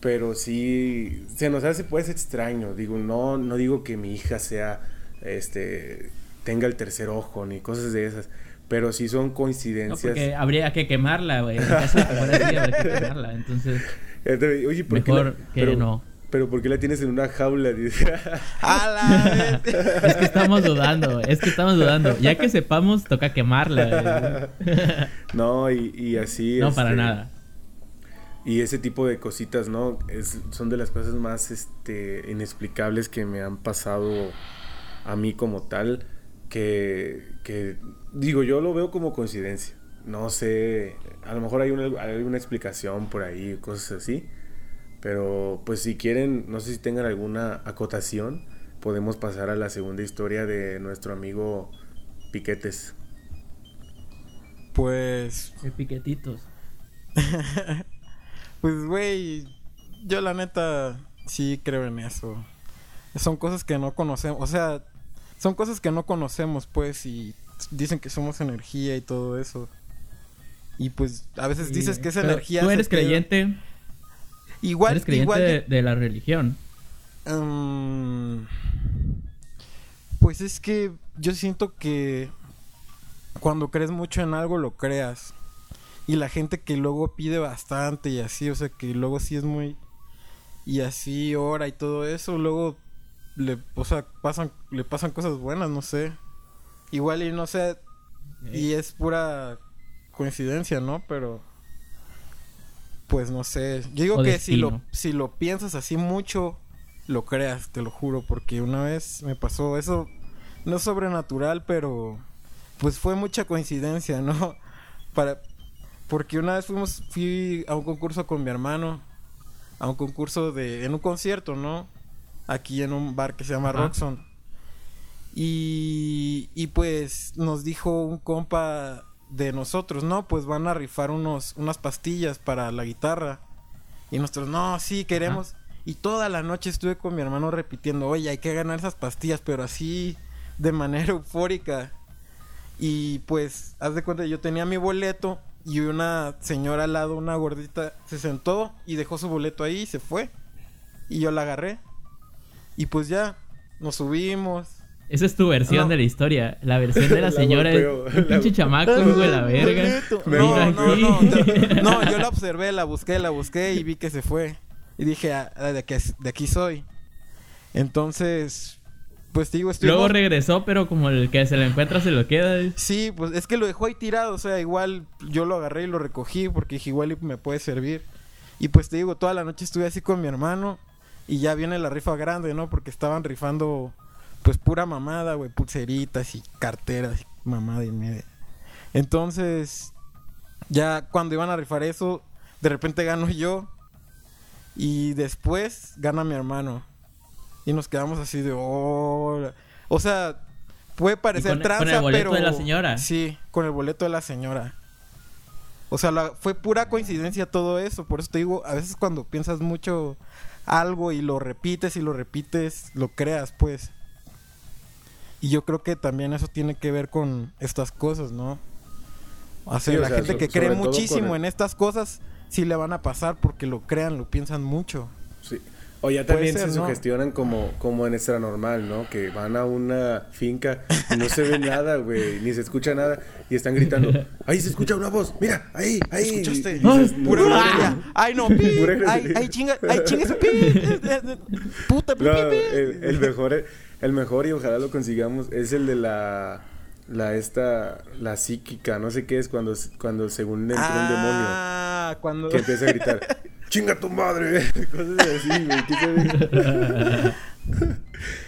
pero sí, se nos hace pues extraño. Digo, no, no digo que mi hija sea, este, tenga el tercer ojo ni cosas de esas. Pero sí son No, coincidencias. porque habría que quemarla, güey. En caso de que fuera así, habría que quemarla. Entonces, Oye, ¿por qué mejor la- que pero, no. Pero ¿por qué la tienes en una jaula? ¡A la! Es que estamos dudando, es que estamos dudando. Ya que sepamos, toca quemarla. güey. no, y, y así. No, para este, nada. Y ese tipo de cositas, ¿no? Es, son de las cosas más este, inexplicables que me han pasado a mí como tal. Que, que, digo, yo lo veo como coincidencia. No sé, a lo mejor hay una, hay una explicación por ahí, cosas así. Pero pues si quieren, no sé si tengan alguna acotación, podemos pasar a la segunda historia de nuestro amigo Piquetes. Pues, piquetitos. pues, güey, yo la neta sí creo en eso. Son cosas que no conocemos, o sea, son cosas que no conocemos, pues, y dicen que somos energía y todo eso. Y pues, a veces Sí, dices que esa energía... Tú eres queda- creyente, Igual, eres creyente igual... de, de la religión. Mm, pues es que yo siento que cuando crees mucho en algo lo creas. Y la gente que luego pide bastante y así, o sea, que luego sí es muy... Y así ora y todo eso, luego le, o sea, pasan, le pasan cosas buenas, no sé. Igual y no sé, y es pura coincidencia, ¿no? Pero... Pues no sé. Yo digo O que si lo, si lo piensas así mucho, lo creas, te lo juro. Porque una vez me pasó eso. No es sobrenatural, pero... Pues fue mucha coincidencia, ¿no? Para... Porque una vez fuimos... Fui a un concurso con mi hermano. A un concurso de... En un concierto, ¿no? Aquí en un bar que se llama. Roxon. Y, y pues nos dijo un compa de nosotros, no, pues van a rifar unos, unas pastillas para la guitarra. Y nosotros, no, sí, queremos. Y toda la noche estuve con mi hermano repitiendo, oye, hay que ganar esas pastillas, pero así de manera eufórica. Y pues, haz de cuenta, yo tenía mi boleto y una señora al lado, una gordita, se sentó y dejó su boleto ahí y se fue. Y yo la agarré. Y pues ya, nos subimos. Esa es tu versión No. de la historia. La versión de la La señora es un pinche chamaco, hijo de la verga. No, no, aquí. no, no, yo la observé, la busqué, la busqué y vi que se fue. Y dije, ah, ah, de, aquí, de aquí soy. Entonces, pues te digo, estuvimos... Luego regresó, pero como el que se lo encuentra se lo queda. Sí, pues es que lo dejó ahí tirado, o sea, igual yo lo agarré y lo recogí porque dije, igual me puede servir. Y pues te digo, toda la noche estuve así con mi hermano y ya viene la rifa grande, ¿no? Porque estaban rifando pues pura mamada, güey, pulseritas y carteras y mamada y media. Entonces, ya cuando iban a rifar eso, de repente gano yo y después gana mi hermano. Y nos quedamos así de, oh, o sea, puede parecer con- tranza, con el boleto pero de la señora. Sí, con el boleto de la señora. O sea, la- fue pura coincidencia todo eso. Por eso te digo, a veces cuando piensas mucho algo y lo repites y lo repites, lo creas, pues. Y yo creo que también eso tiene que ver con estas cosas, ¿no? O sea, Sí, o la sea, gente so- que cree muchísimo el- en estas cosas, sí le van a pasar porque lo crean, lo piensan mucho. Sí. O ya también ser, se ¿no? sugestionan como, como en extra normal, ¿no? Que van a una finca y no se ve nada, güey, ni se escucha nada y están gritando, ahí se escucha una voz, mira, ahí, ahí. ¿Escuchaste? Y dices, Pura "No, grosería. Ay, no, pi. Ay, ay, chinga, ay, chinga pi. Puta, pi, No, pi, pi. el, el mejor, el mejor y ojalá lo consigamos es el de la, la esta, la psíquica, no sé qué es cuando, cuando según entra un demonio Ah, cuando. que empieza a gritar, chinga tu madre, cosas así, güey, ¿qué sabe?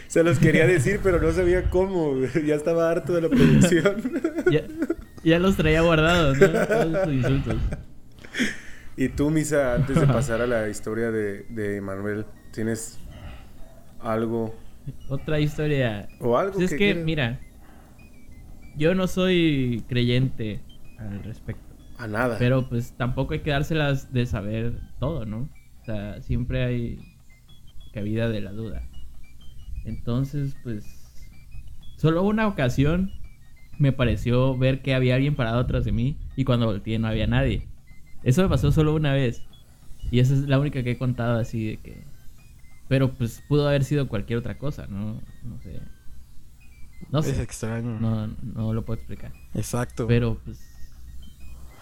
Se los quería decir, pero no sabía cómo, güey. ya estaba harto de la producción. Ya, ya los traía guardados, ¿no? Todos sus insultos. y tú, Misa, antes de pasar a la historia de, de Manuel, ¿tienes algo Otra historia. o algo Pues es que que, mira, yo no soy creyente al respecto. A nada. Pero pues tampoco hay que dárselas de saber todo, ¿no? O sea, siempre hay cabida de la duda. Entonces, pues, solo una ocasión me pareció ver que había alguien parado atrás de mí y cuando volteé no había nadie. Eso me pasó solo una vez. Y esa es la única que he contado así de que... Pero pues pudo haber sido cualquier otra cosa, ¿no? No sé. No Es sé. extraño. No, no lo puedo explicar. Exacto. Pero pues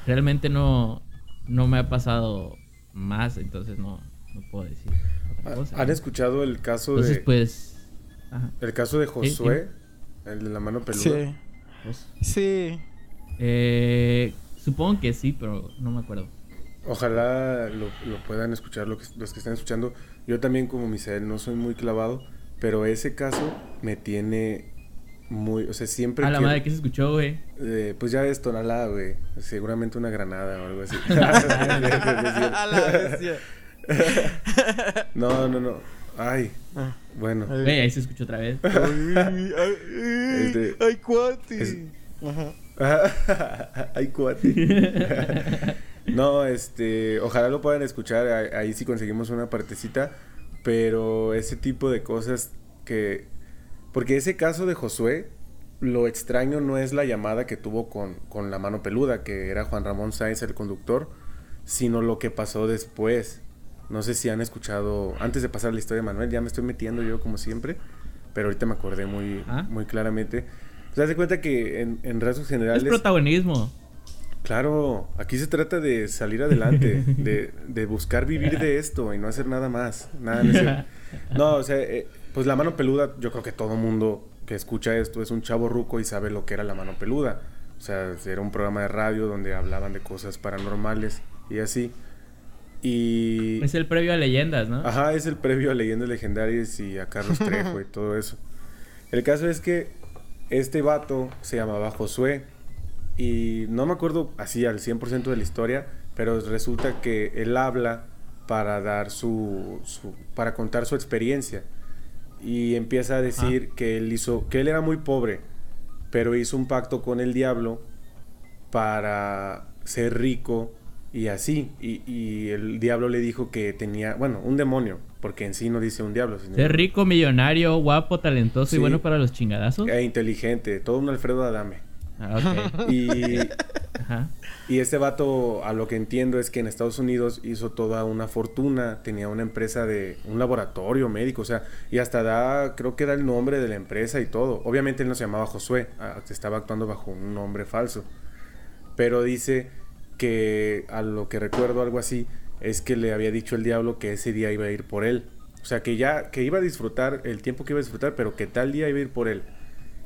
realmente no, no me ha pasado más, entonces no, no puedo decir otra cosa. Ah, ¿Han ¿no? escuchado el caso Entonces de pues... Ajá. el caso de Josué, el de la mano peluda? Sí. pues, Sí. eh, supongo que sí, pero no me acuerdo. Ojalá lo, lo puedan escuchar lo que- los que están escuchando. Yo también como Misael no soy muy clavado, pero ese caso me tiene muy, o sea, siempre A la quiero- madre que se escuchó, güey. eh, pues ya ves tonalá, güey. Seguramente una granada o algo así. A la bestia. no, no, no. Ay, Ah. bueno. Ay. Güey, ahí se escuchó otra vez. Ay, ay, ay, Este- ay, cuate. es- Ajá. Ay, cuate. no, este, ojalá lo puedan escuchar, ahí, sí conseguimos una partecita, pero ese tipo de cosas que... Porque ese caso de Josué, lo extraño no es la llamada que tuvo con, con la mano peluda, que era Juan Ramón Sáenz el conductor, sino lo que pasó después. No sé si han escuchado, antes de pasar la historia de Manuel, ya me estoy metiendo yo como siempre, pero ahorita me acordé muy, Ah. muy claramente. ¿Te das cuenta que en, en rasgos Es generales... protagonismo. Claro, aquí se trata de salir adelante, de, de buscar vivir de esto y no hacer nada más. Nada en ese- No, o sea, eh, pues la mano peluda, yo creo que todo mundo que escucha esto es un chavo ruco y sabe lo que era la mano peluda. O sea, era un programa de radio donde hablaban de cosas paranormales y así. Y... Es el previo a leyendas, ¿no? Ajá, es el previo a Leyendas Legendarias y a Carlos Trejo y todo eso. El caso es que este vato se llamaba Josué y no me acuerdo así al 100% de la historia, pero resulta que él habla para dar su, su- para contar su experiencia y empieza a decir que él hizo que él era muy pobre, pero hizo un pacto con el diablo para ser rico y así. Y, y el diablo le dijo que tenía, bueno, un demonio, porque en sí no dice un diablo, sino Ser rico, millonario, guapo, talentoso Sí. y bueno para los chingadazos. e inteligente, todo un Alfredo Adame. Ah, ok. Y, Ajá. y este vato, a lo que entiendo, es que en Estados Unidos hizo toda una fortuna, tenía una empresa de un laboratorio médico, o sea, y hasta da, creo que da el nombre de la empresa y todo. Obviamente él no se llamaba Josué, ah, estaba actuando bajo un nombre falso. Pero dice que a lo que recuerdo algo así es que le había dicho el diablo que ese día iba a ir por él. O sea, que ya que iba a disfrutar el tiempo que iba a disfrutar, pero que tal día iba a ir por él.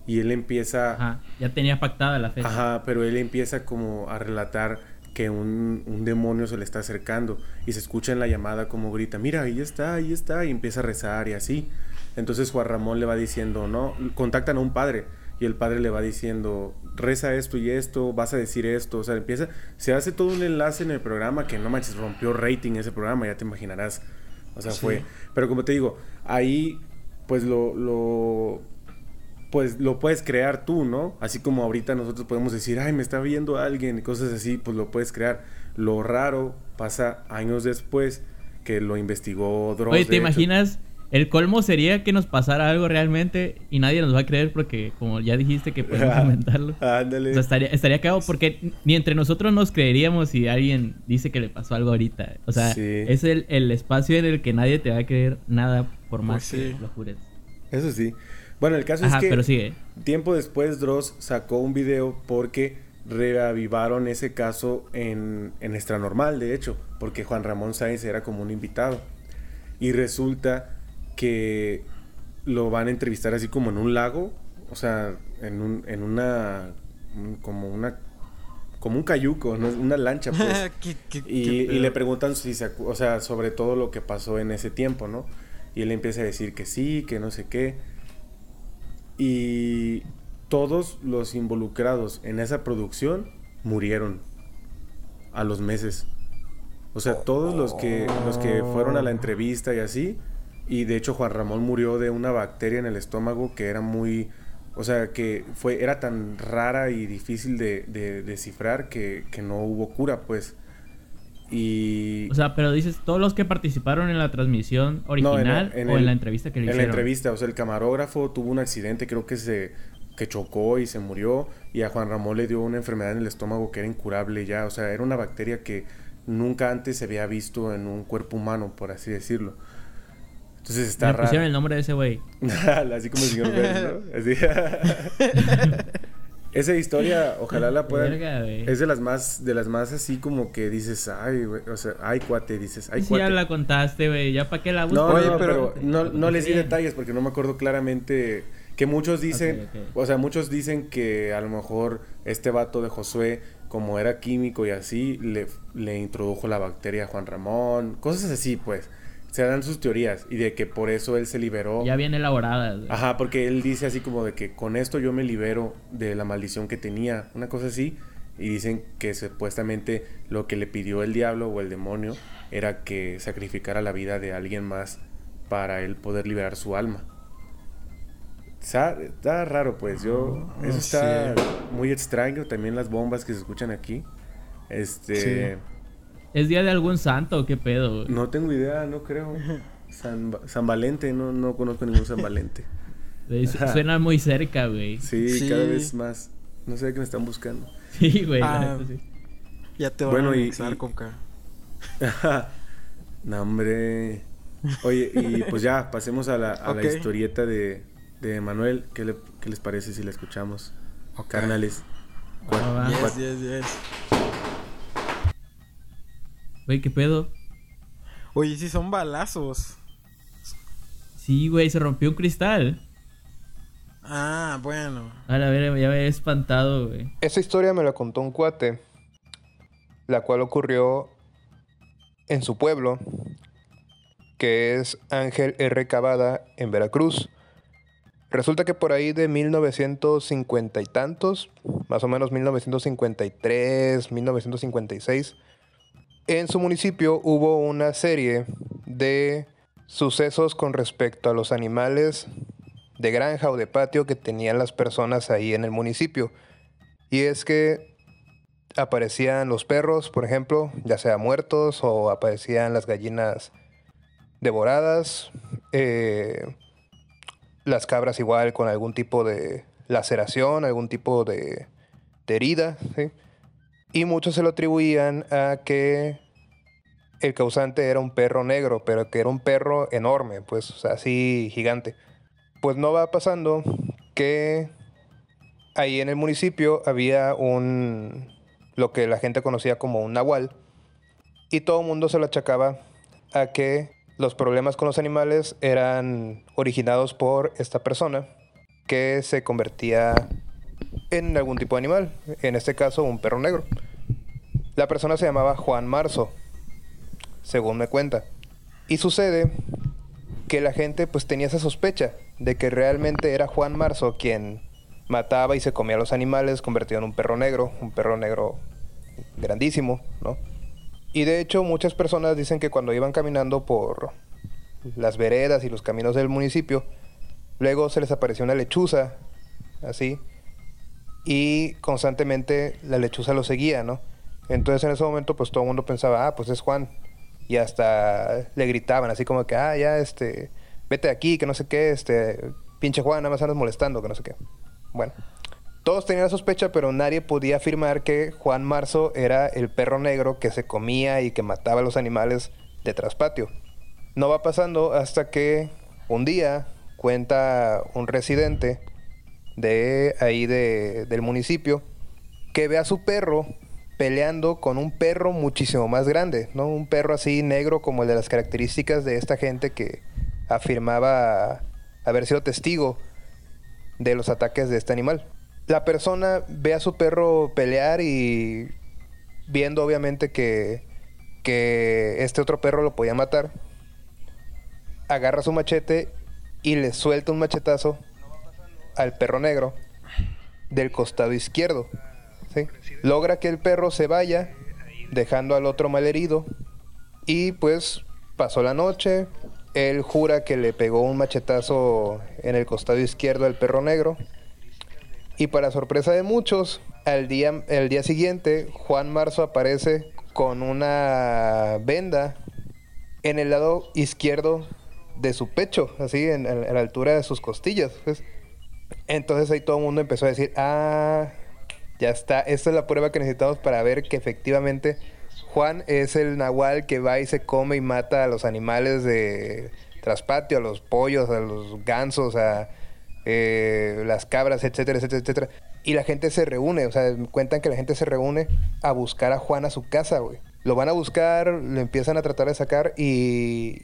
Y él empieza Ajá. Ya tenía pactada la fecha. Ajá, pero él empieza como a relatar que un, un demonio se le está acercando y se escucha en la llamada como grita, mira, ahí está, ahí está, y empieza a rezar y así. Entonces Juan Ramón le va diciendo, no, contactan a un padre y el padre le va diciendo, reza esto y esto, vas a decir esto, o sea, empieza, se hace todo un enlace en el programa que no manches, rompió rating ese programa, ya te imaginarás. O sea, fue, pero como te digo, ahí pues lo, lo pues lo puedes crear tú, ¿no? Así como ahorita nosotros podemos decir, ay, me está viendo alguien y cosas así, pues lo puedes crear. Lo raro pasa años después que lo investigó Dross. Oye, ¿te hecho. imaginas? El colmo sería que nos pasara algo realmente y nadie nos va a creer porque, como ya dijiste, que podemos inventarlo. Ándale. O sea, estaría, estaría cagado porque ni entre nosotros nos creeríamos si alguien dice que le pasó algo ahorita. O sea, Sí. es el, el espacio en el que nadie te va a creer nada por más Pues sí. que lo jures. Eso sí. Bueno, el caso Ajá, es que pero sigue. tiempo después Dross sacó un video porque reavivaron ese caso en, en Extra Normal, de hecho, porque Juan Ramón Sáenz era como un invitado. Y resulta que lo van a entrevistar así como en un lago, o sea, en, un, en una, un- como una, como un cayuco, ¿no? una lancha, pues. ¿Qué- qué- Y, qué y le preguntan si se o sea, sobre todo lo que pasó en ese tiempo, ¿no? Y él empieza a decir que sí, que no sé qué. Y todos los involucrados en esa producción murieron a los meses. O sea, todos los que los que fueron a la entrevista y así, y de hecho Juan Ramón murió de una bacteria en el estómago que era muy, o sea, que fue era tan rara y difícil de, de descifrar que, que no hubo cura, pues. Y O sea, pero dices, todos los que participaron en la transmisión No, en la- original en o en la entrevista que le en la hicieron. entrevista, o sea, el camarógrafo tuvo un accidente, creo que se que chocó y se murió y a Juan Ramón le dio una enfermedad en el estómago que era incurable ya, o sea, era una bacteria que nunca antes se había visto en un cuerpo humano, por así decirlo. Entonces está raro. pusieron el nombre de ese güey. así como el señor Burns, ¿no? Así. Esa historia, ojalá la puedan. Verga, es de las más, de las más así como que dices, ay, güey, o sea, ay, cuate, dices, ay, Sí, cuate. ya la contaste, güey. ¿Ya para qué la buscas? No, Oye, no, pero- pero, no, no les di detalles porque no me acuerdo claramente que muchos dicen, o sea, muchos dicen que a lo mejor este vato de Josué, como era químico y así, le, le introdujo la bacteria a Juan Ramón, cosas así, pues. Se dan sus teorías y de que por eso él se liberó. Ya bien elaboradas. güey. Ajá, porque él dice así como de que con esto yo me libero de la maldición que tenía, una cosa así. Y dicen que supuestamente lo que le pidió el diablo o el demonio era que sacrificara la vida de alguien más para él poder liberar su alma. Está, está raro, pues yo... Ah, Eso está sí. muy extraño. También las bombas que se escuchan aquí. Este... Sí. ¿Es día de algún santo o qué pedo? güey? No tengo idea, no creo. San, San Valente, no, no conozco ningún San Valente. Suena muy cerca, güey. Sí, Sí. cada vez más. No sé qué me están buscando. Sí, güey. Ah, neta, sí. Ya te van Bueno, a anexar y- con K. no, hombre. Oye, y pues ya, pasemos a la, a la historieta de, de Manuel. ¿Qué, le- qué les parece si la escuchamos? Ok. Carnales. Va. Yes, yes, yes. Güey, ¿qué pedo? Oye, sí son balazos. Sí, güey, se rompió un cristal. Ah, bueno. A la ver, ya me he espantado, güey. Esa historia me la contó un cuate, la cual ocurrió en su pueblo, que es Ángel R. Cavada, en Veracruz. Resulta que por ahí de 1950 y tantos, más o menos 1953, 1956, en su municipio hubo una serie de sucesos con respecto a los animales de granja o de patio que tenían las personas ahí en el municipio. Y es que aparecían los perros, por ejemplo, ya sea muertos o aparecían las gallinas devoradas, eh, las cabras igual con algún tipo de laceración, algún tipo de, de herida, ¿sí? Y muchos se lo atribuían a que el causante era un perro negro, pero que era un perro enorme, pues, así gigante. Pues no va pasando que ahí en el municipio había un lo que la gente conocía como un nahual y todo el mundo se lo achacaba a que los problemas con los animales eran originados por esta persona que se convertía en algún tipo de animal, en este caso un perro negro. La persona se llamaba Juan Marzo, según me cuenta. Y sucede que la gente pues tenía esa sospecha de que realmente era Juan Marzo quien mataba y se comía a los animales convertido en un perro negro, un perro negro grandísimo, ¿no? Y de hecho muchas personas dicen que cuando iban caminando por las veredas y los caminos del municipio, luego se les apareció una lechuza, así, y constantemente la lechuza lo seguía, ¿no? Entonces en ese momento pues todo el mundo pensaba, ah, pues es Juan. Y hasta le gritaban así como que, ah, ya, este, vete de aquí, que no sé qué, este, pinche Juan, nada más andas molestando, que no sé qué. Bueno, todos tenían la sospecha, pero nadie podía afirmar que Juan Marzo era el perro negro que se comía y que mataba a los animales de traspatio. No va pasando hasta que un día cuenta un residente de ahí de, del municipio que ve a su perro peleando con un perro muchísimo más grande, ¿no? Un perro así negro como el de las características de esta gente que afirmaba haber sido testigo de los ataques de este animal. La persona ve a su perro pelear y viendo obviamente que, que este otro perro lo podía matar, agarra su machete y le suelta un machetazo al perro negro del costado izquierdo. Logra que el perro se vaya, dejando al otro malherido. Y pues pasó la noche. Él jura que le pegó un machetazo en el costado izquierdo al perro negro. Y para sorpresa de muchos, al día, el día siguiente, Juan Marzo aparece con una venda en el lado izquierdo de su pecho, así en, la altura de sus costillas. Entonces ahí todo el mundo empezó a decir, ah, ya está, esta es la prueba que necesitamos para ver que efectivamente Juan es el nahual que va y se come y mata a los animales de traspatio, a los pollos, a los gansos, a eh, las cabras, etcétera, etcétera, etcétera. Y la gente se reúne, o sea, cuentan que la gente se reúne a buscar a Juan a su casa, güey. Lo van a buscar, lo empiezan a tratar de sacar y,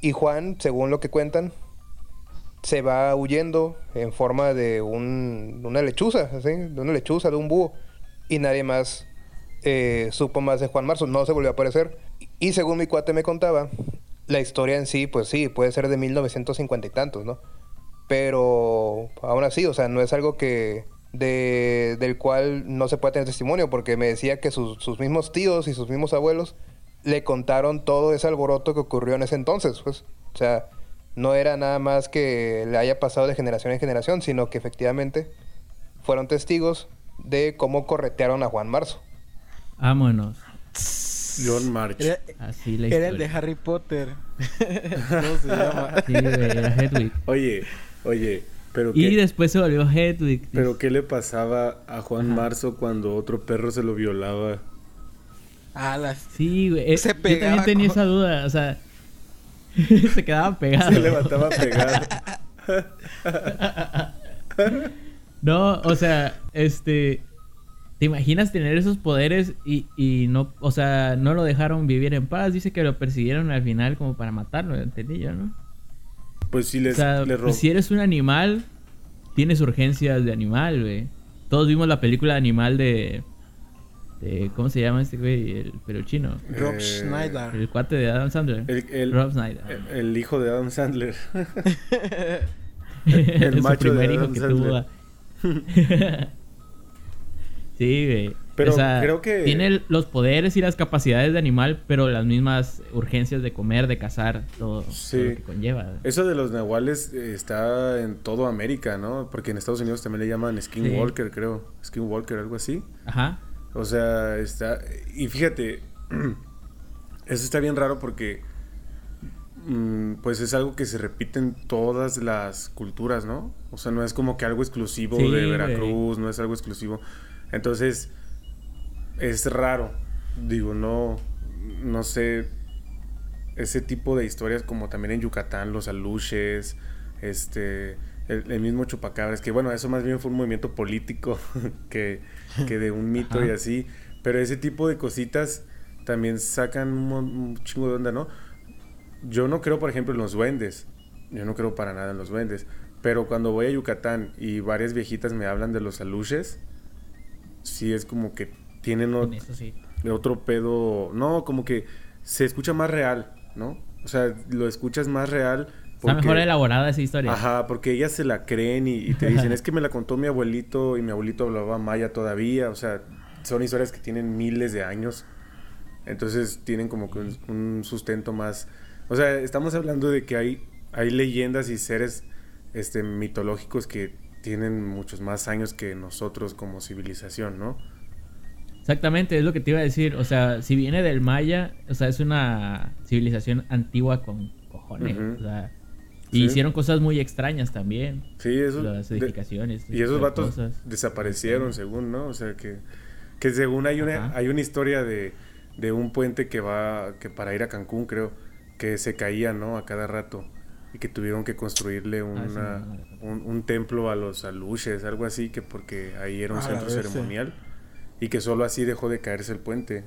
y Juan, según lo que cuentan, se va huyendo en forma de un, una lechuza, de una lechuza, de un búho. Y nadie más eh, supo más de Juan Marzo, no se volvió a aparecer. Y según mi cuate me contaba, la historia en sí, pues sí, puede ser de 1950 y tantos, ¿no? Pero aún así, o sea, no es algo que de, del cual no se puede tener testimonio, porque me decía que sus, sus mismos tíos y sus mismos abuelos le contaron todo ese alboroto que ocurrió en ese entonces, pues. O sea, no era nada más que le haya pasado de generación en generación, sino que efectivamente fueron testigos de cómo corretearon a Juan Marzo. Vámonos. John March. Era, Así la era el de Harry Potter. ¿Cómo se llama? Sí, güey, era Hedwig. Oye, oye, pero Y qué, después se volvió Hedwig. pero qué le pasaba a Juan Marzo cuando otro perro se lo violaba. Ah, las... Sí, güey. eh, Se yo también tenía con- esa duda. O sea, se quedaba pegado. Se levantaba a pegar. No, o sea, este. ¿Te imaginas tener esos poderes y, y no, o sea, no lo dejaron vivir en paz? Dice que lo persiguieron al final como para matarlo, entendí yo, ¿no? Pues O les, sea, les pues robó. si eres un animal, tienes urgencias de animal, güey. Todos vimos la película de animal de, de ¿cómo se llama este güey? El pero chino. Rob Eh, Schneider. El cuate de Adam Sandler. El, el- Rob Snyder. el- el hijo de Adam Sandler. el macho de primer hijo Adam que Sandler. tuvo. sí, güey. Pero O sea, creo que- Tiene los poderes y las capacidades de animal, pero las mismas urgencias de comer, de cazar, todo, lo que conlleva. Eso de los nahuales eh, está en todo América, ¿no? Porque en Estados Unidos también le llaman skinwalker, creo. Skinwalker, algo así. Ajá. O sea, está... Y fíjate, eso está bien raro porque... mm, Pues es algo que se repite en todas las culturas, ¿no? O sea, no es como que algo exclusivo Sí, de. Veracruz, no es algo exclusivo. Entonces, es raro. Digo, no, no sé, ese tipo de historias como también en Yucatán, los aluches, este, el, el mismo chupacabras, que bueno, eso más bien fue un movimiento político que, que de un mito y así, pero ese tipo de cositas también sacan un, chingo de onda, ¿no? Yo no creo, por ejemplo, en los duendes, yo no creo para nada en los duendes, pero cuando voy a Yucatán y varias viejitas me hablan de los aluches, sí es como que tienen ot- En eso sí. de otro pedo, no, como que se escucha más real, ¿no? O sea, lo escuchas más real Está mejor elaborada esa historia. Ajá, porque ellas se la creen y, y te dicen, es que me la contó mi abuelito y mi abuelito hablaba maya todavía. O sea, son historias que tienen miles de años. Entonces tienen como que un, un sustento más... O sea, estamos hablando de que hay, hay leyendas y seres este, mitológicos que tienen muchos más años que nosotros como civilización, ¿no? Exactamente, es lo que te iba a decir. O sea, si viene del Maya, o sea, es una civilización antigua con cojones. O sea, y Sí. hicieron cosas muy extrañas también. Sí, eso... Las de- edificaciones. y esos vatos cosas. desaparecieron, según, ¿no? O sea, que, que según hay una, Ajá. hay una historia de, de un puente que va, que para ir a Cancún, creo, que se caía, ¿no? A cada rato. Y que tuvieron que construirle Ah, sí, una, no, no, no. un, un templo a los aluches, algo así, que porque ahí era un A la centro ceremonial. Y que solo así dejó de caerse el puente.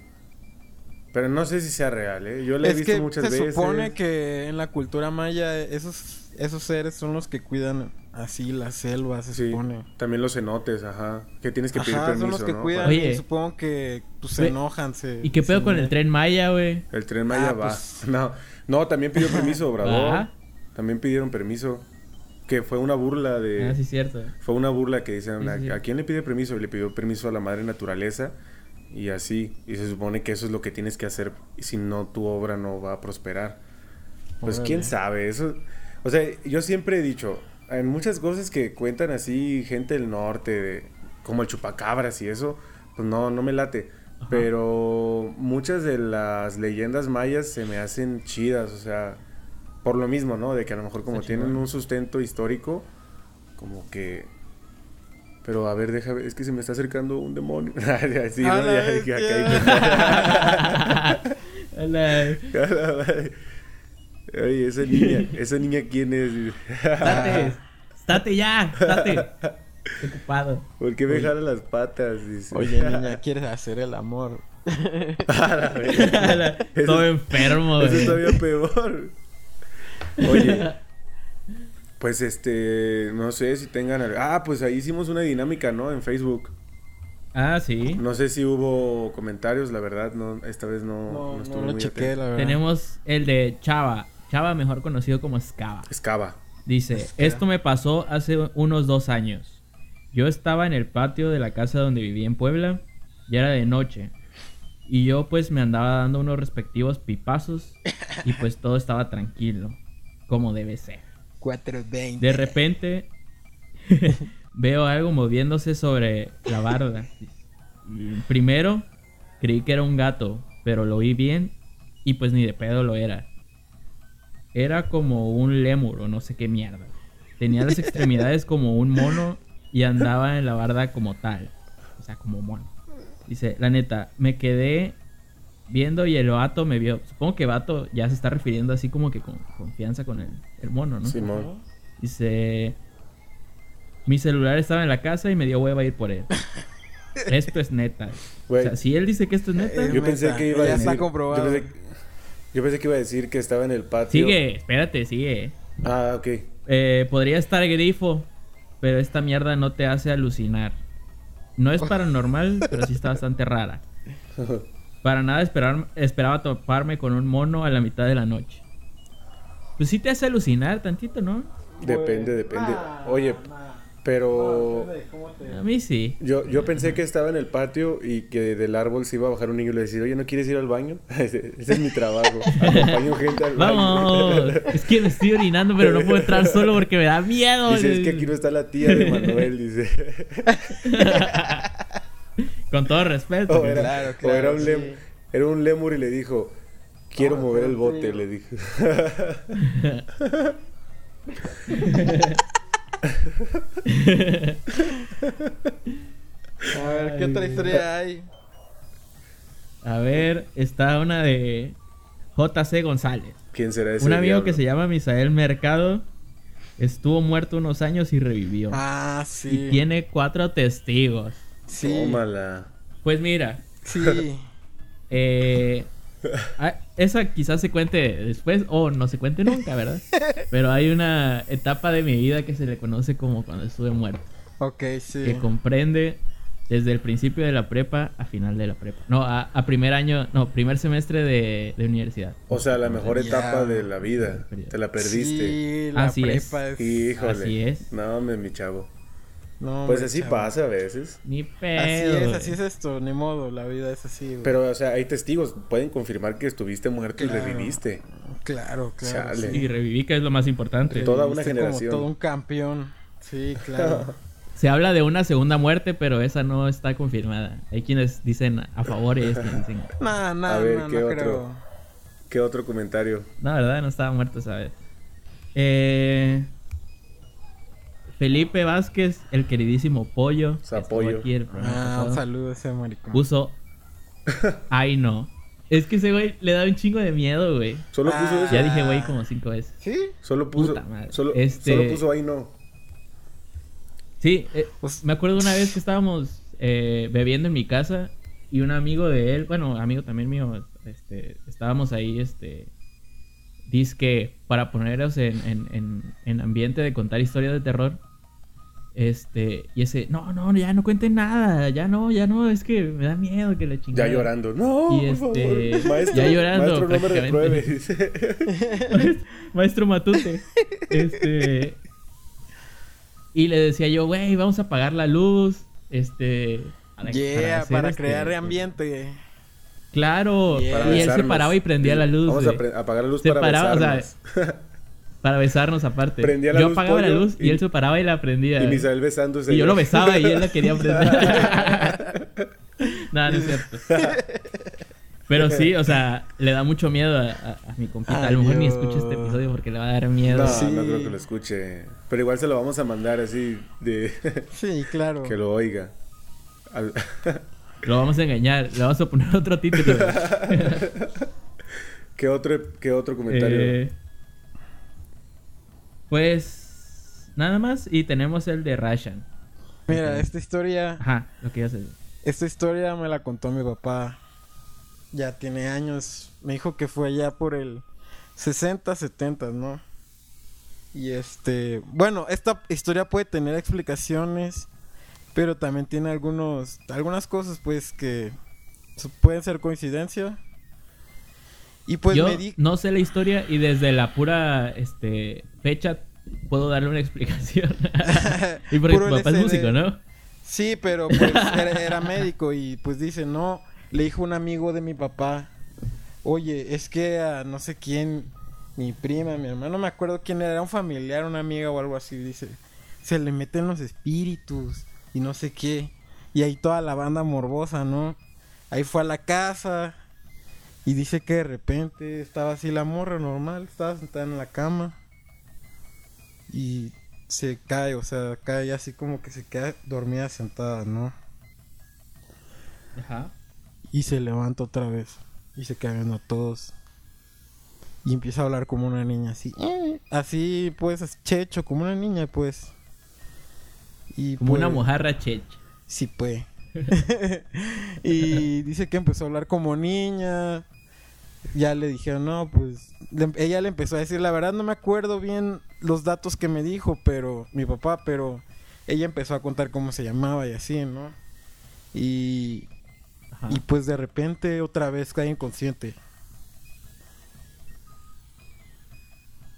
Pero no sé si sea real, ¿eh? Yo la he Es visto que muchas se veces. supone que en la cultura maya esos, esos seres son los que cuidan así las selvas, se Sí, supone. también los cenotes, ajá. Que tienes que pedir permiso, son los que ¿no? cuidan Oye. y supongo que pues, se enojan. Se, ¿Y qué pedo se con el tren Maya, güey? El tren Maya Ah, va. pues. No, no, también pidió permiso, Obrador. Ah. También pidieron permiso. Que fue una burla de. Ah, sí, cierto. Fue una burla que dicen, Sí, ¿a, sí, sí. a quién le pide permiso? Y le pidió permiso a la madre naturaleza. Y así. Y se supone que eso es lo que tienes que hacer. Y si no, tu obra no va a prosperar. Pues quién Órale. sabe. Eso. O sea, yo siempre he dicho. En muchas cosas que cuentan así, gente del norte, de- como el chupacabras y eso, pues no, no me late. Ajá. Pero muchas de las leyendas mayas se me hacen chidas, o sea, por lo mismo, ¿no? De que a lo mejor como Está tienen un sustento histórico, como que... Pero a ver, déjame, es que se me está acercando un demonio. Así, ¿no? Ya dije, acá hay- Hola. A la madre. Oye, esa niña, esa niña quién es? Estate. Estate ya. Estate. Estoy ocupado. ¿Por qué me jala las patas? Dice. Oye, niña, ¿quieres hacer el amor? Todo Eso- enfermo, Eso es todavía peor. Oye, pues este, no sé si tengan... Ah, pues ahí hicimos una dinámica, ¿no? En Facebook. Ah, sí. No sé si hubo comentarios, la verdad, no, esta vez no, No, no no, estuve muy chequé, la verdad. Tenemos el de Chava. Chava, mejor conocido como Scava. Escava. Dice, esto me pasó hace unos dos años. Yo estaba en el patio de la casa donde vivía en Puebla. Ya era de noche. Y yo pues me andaba dando unos respectivos pipazos. Y pues todo estaba tranquilo. Como debe ser. 420. De repente veo algo moviéndose sobre la barda. Primero creí que era un gato, pero lo vi bien y pues ni de pedo lo era. Era como un lémur o no sé qué mierda. Tenía las extremidades como un mono y andaba en la barda como tal. O sea, como mono. Dice, la neta, me quedé viendo y el vato me vio. Supongo que vato ya se está refiriendo así como que con confianza con el, el mono, ¿no? Simón. Dice, mi celular estaba en la casa y me dio hueva ir por él. Esto es neta. O sea, si él dice que esto es neta, Eh, Yo pensé que iba a ya decir... está comprobado. Yo pensé, yo pensé que iba a decir que estaba en el patio. sigue, espérate, sigue. Ah, ok. Eh, podría estar grifo, pero esta mierda no te hace alucinar. No es paranormal, pero sí está bastante rara. Para nada esperar, esperaba toparme con un mono a la mitad de la noche. Pues sí te hace alucinar tantito, ¿no? Depende, depende. Oye, pero... A mí sí. Yo, yo pensé que estaba en el patio y que del árbol se iba a bajar un niño y le decía, oye, ¿no quieres ir al baño? Ese, ese es mi trabajo. Acompaño gente al baño. Vamos. Es que me estoy orinando, pero no puedo entrar solo porque me da miedo. Dice, es que aquí no está la tía de Manuel, dice. Con todo respeto. O era, Claro, era claro, un sí. lem- era un lemur y le dijo, quiero mover el bote, le dijo. A ver, ¿qué otra historia hay? A ver, está una de JC González. ¿Quién será ese Un amigo que se llama Misael Mercado estuvo muerto unos años y revivió. Ah, sí. Y tiene cuatro testigos. Sí. Tómala. Pues mira, Sí. eh, esa quizás se cuente después o no se cuente nunca, ¿verdad? Pero hay una etapa de mi vida que se le conoce como cuando estuve muerto. Ok, sí. que comprende Desde el principio de la prepa a final de la prepa. No, a, a primer año, no, primer semestre de, de universidad. O sea, la mejor etapa de la vida. Te la perdiste. Sí, la Así es. prepa es. Híjole. Así es. No, me, mi chavo. No, Pues así chavo. pasa a veces. Ni Así pedo. es, güey. así es esto, ni modo, la vida es así, güey. Pero, o sea, hay testigos. Pueden confirmar que estuviste muerto y Claro. reviviste. Claro, claro. Chale. sí. Y reviví, que es lo más importante. Toda una generación. Como todo un campeón. Sí, claro. Se habla de una segunda muerte, pero esa no está confirmada. Hay quienes dicen a favor y hay quienes dicen... Nah, nah, A ver, nah, ¿qué no otro? creo. ¿Qué otro comentario? No, verdad, no estaba muerto esa vez. Eh, Felipe Vázquez, el queridísimo Pollo. Zapollo. aquí el Ah, pasado, un saludo a ese maricón. Puso... Ay, no. Es que ese güey le da un chingo de miedo, güey. Solo puso Ah. eso. Ya dije güey como cinco veces. ¿Sí? Solo puso. Puta madre. Solo, Este- solo puso ahí no. Sí, eh, Pues- me acuerdo una vez que estábamos eh, bebiendo en mi casa y un amigo de él, bueno, amigo también mío, este, estábamos ahí, este, disque para ponernos en, en, en, en ambiente de contar historias de terror. Este, y ese, no, no, ya no cuenten nada, ya no, ya no, es que me da miedo que le chingada. Ya llorando. No, Y por este, favor. Maestro, ya llorando, Maestro, no me prácticamente. repruebe. dice. Maestro, maestro Matute. Este. Y le decía yo, güey, vamos a apagar la luz. Este. para- Yeah, hacer, para este, crear ambiente. Claro. Yeah. Para Y él se paraba y prendía la luz. Vamos a apagar la luz Se para paraba, o sea. Para besarnos aparte. Prendía la yo luz, apagaba la luz y, y- él se paraba y la prendía. y Misael besándose. Y yo lo besaba y él la quería prender. Nada, no es cierto. Pero sí, o sea, le da mucho miedo a, a- a mi compita. a lo mejor ni escucha este episodio porque le va a dar miedo. No, Sí. no creo que lo escuche. Pero igual se lo vamos a mandar así de Sí, claro. que lo oiga. Al- Lo vamos a engañar. Le vamos a poner otro título. ¿Qué otro qué otro comentario? Eh, pues nada más y tenemos el de Rashan. Mira, esta historia, Ajá, lo que ya sé. esta historia me la contó mi papá. Ya tiene años. Me dijo que fue allá por el 60, 70, ¿no? Y este, bueno, esta historia puede tener explicaciones, pero también tiene algunos algunas cosas pues que pueden ser coincidencia. Y pues Yo me di no sé la historia y desde la pura este fecha puedo darle una explicación. y porque Puro papá es músico, ¿no? Sí, pero pues era, era médico y pues dice, no, le dijo un amigo de mi papá, oye, es que a no sé quién, mi prima, mi hermano, no me acuerdo quién era, era un familiar, una amiga o algo así, dice, se le meten los espíritus y no sé qué. Y ahí toda la banda morbosa, ¿no? Ahí fue a la casa y dice que de repente estaba así la morra normal, estaba sentada en la cama y se cae, o sea, cae así como que se queda dormida sentada, ¿no? Ajá. Y se levanta otra vez y se queda viendo a todos. Y empieza a hablar como una niña, así. "Eh", Así, pues, checho, como una niña, pues. Y Como una pues, mojarra chech. Sí, pues. y dice que empezó a hablar como niña. Ya le dijeron, no, pues. le- ella le empezó a decir, la verdad no me acuerdo bien los datos que me dijo, pero. Mi papá, pero. Ella empezó a contar cómo se llamaba y así, ¿no? Y. Ajá. Y pues de repente otra vez cae inconsciente.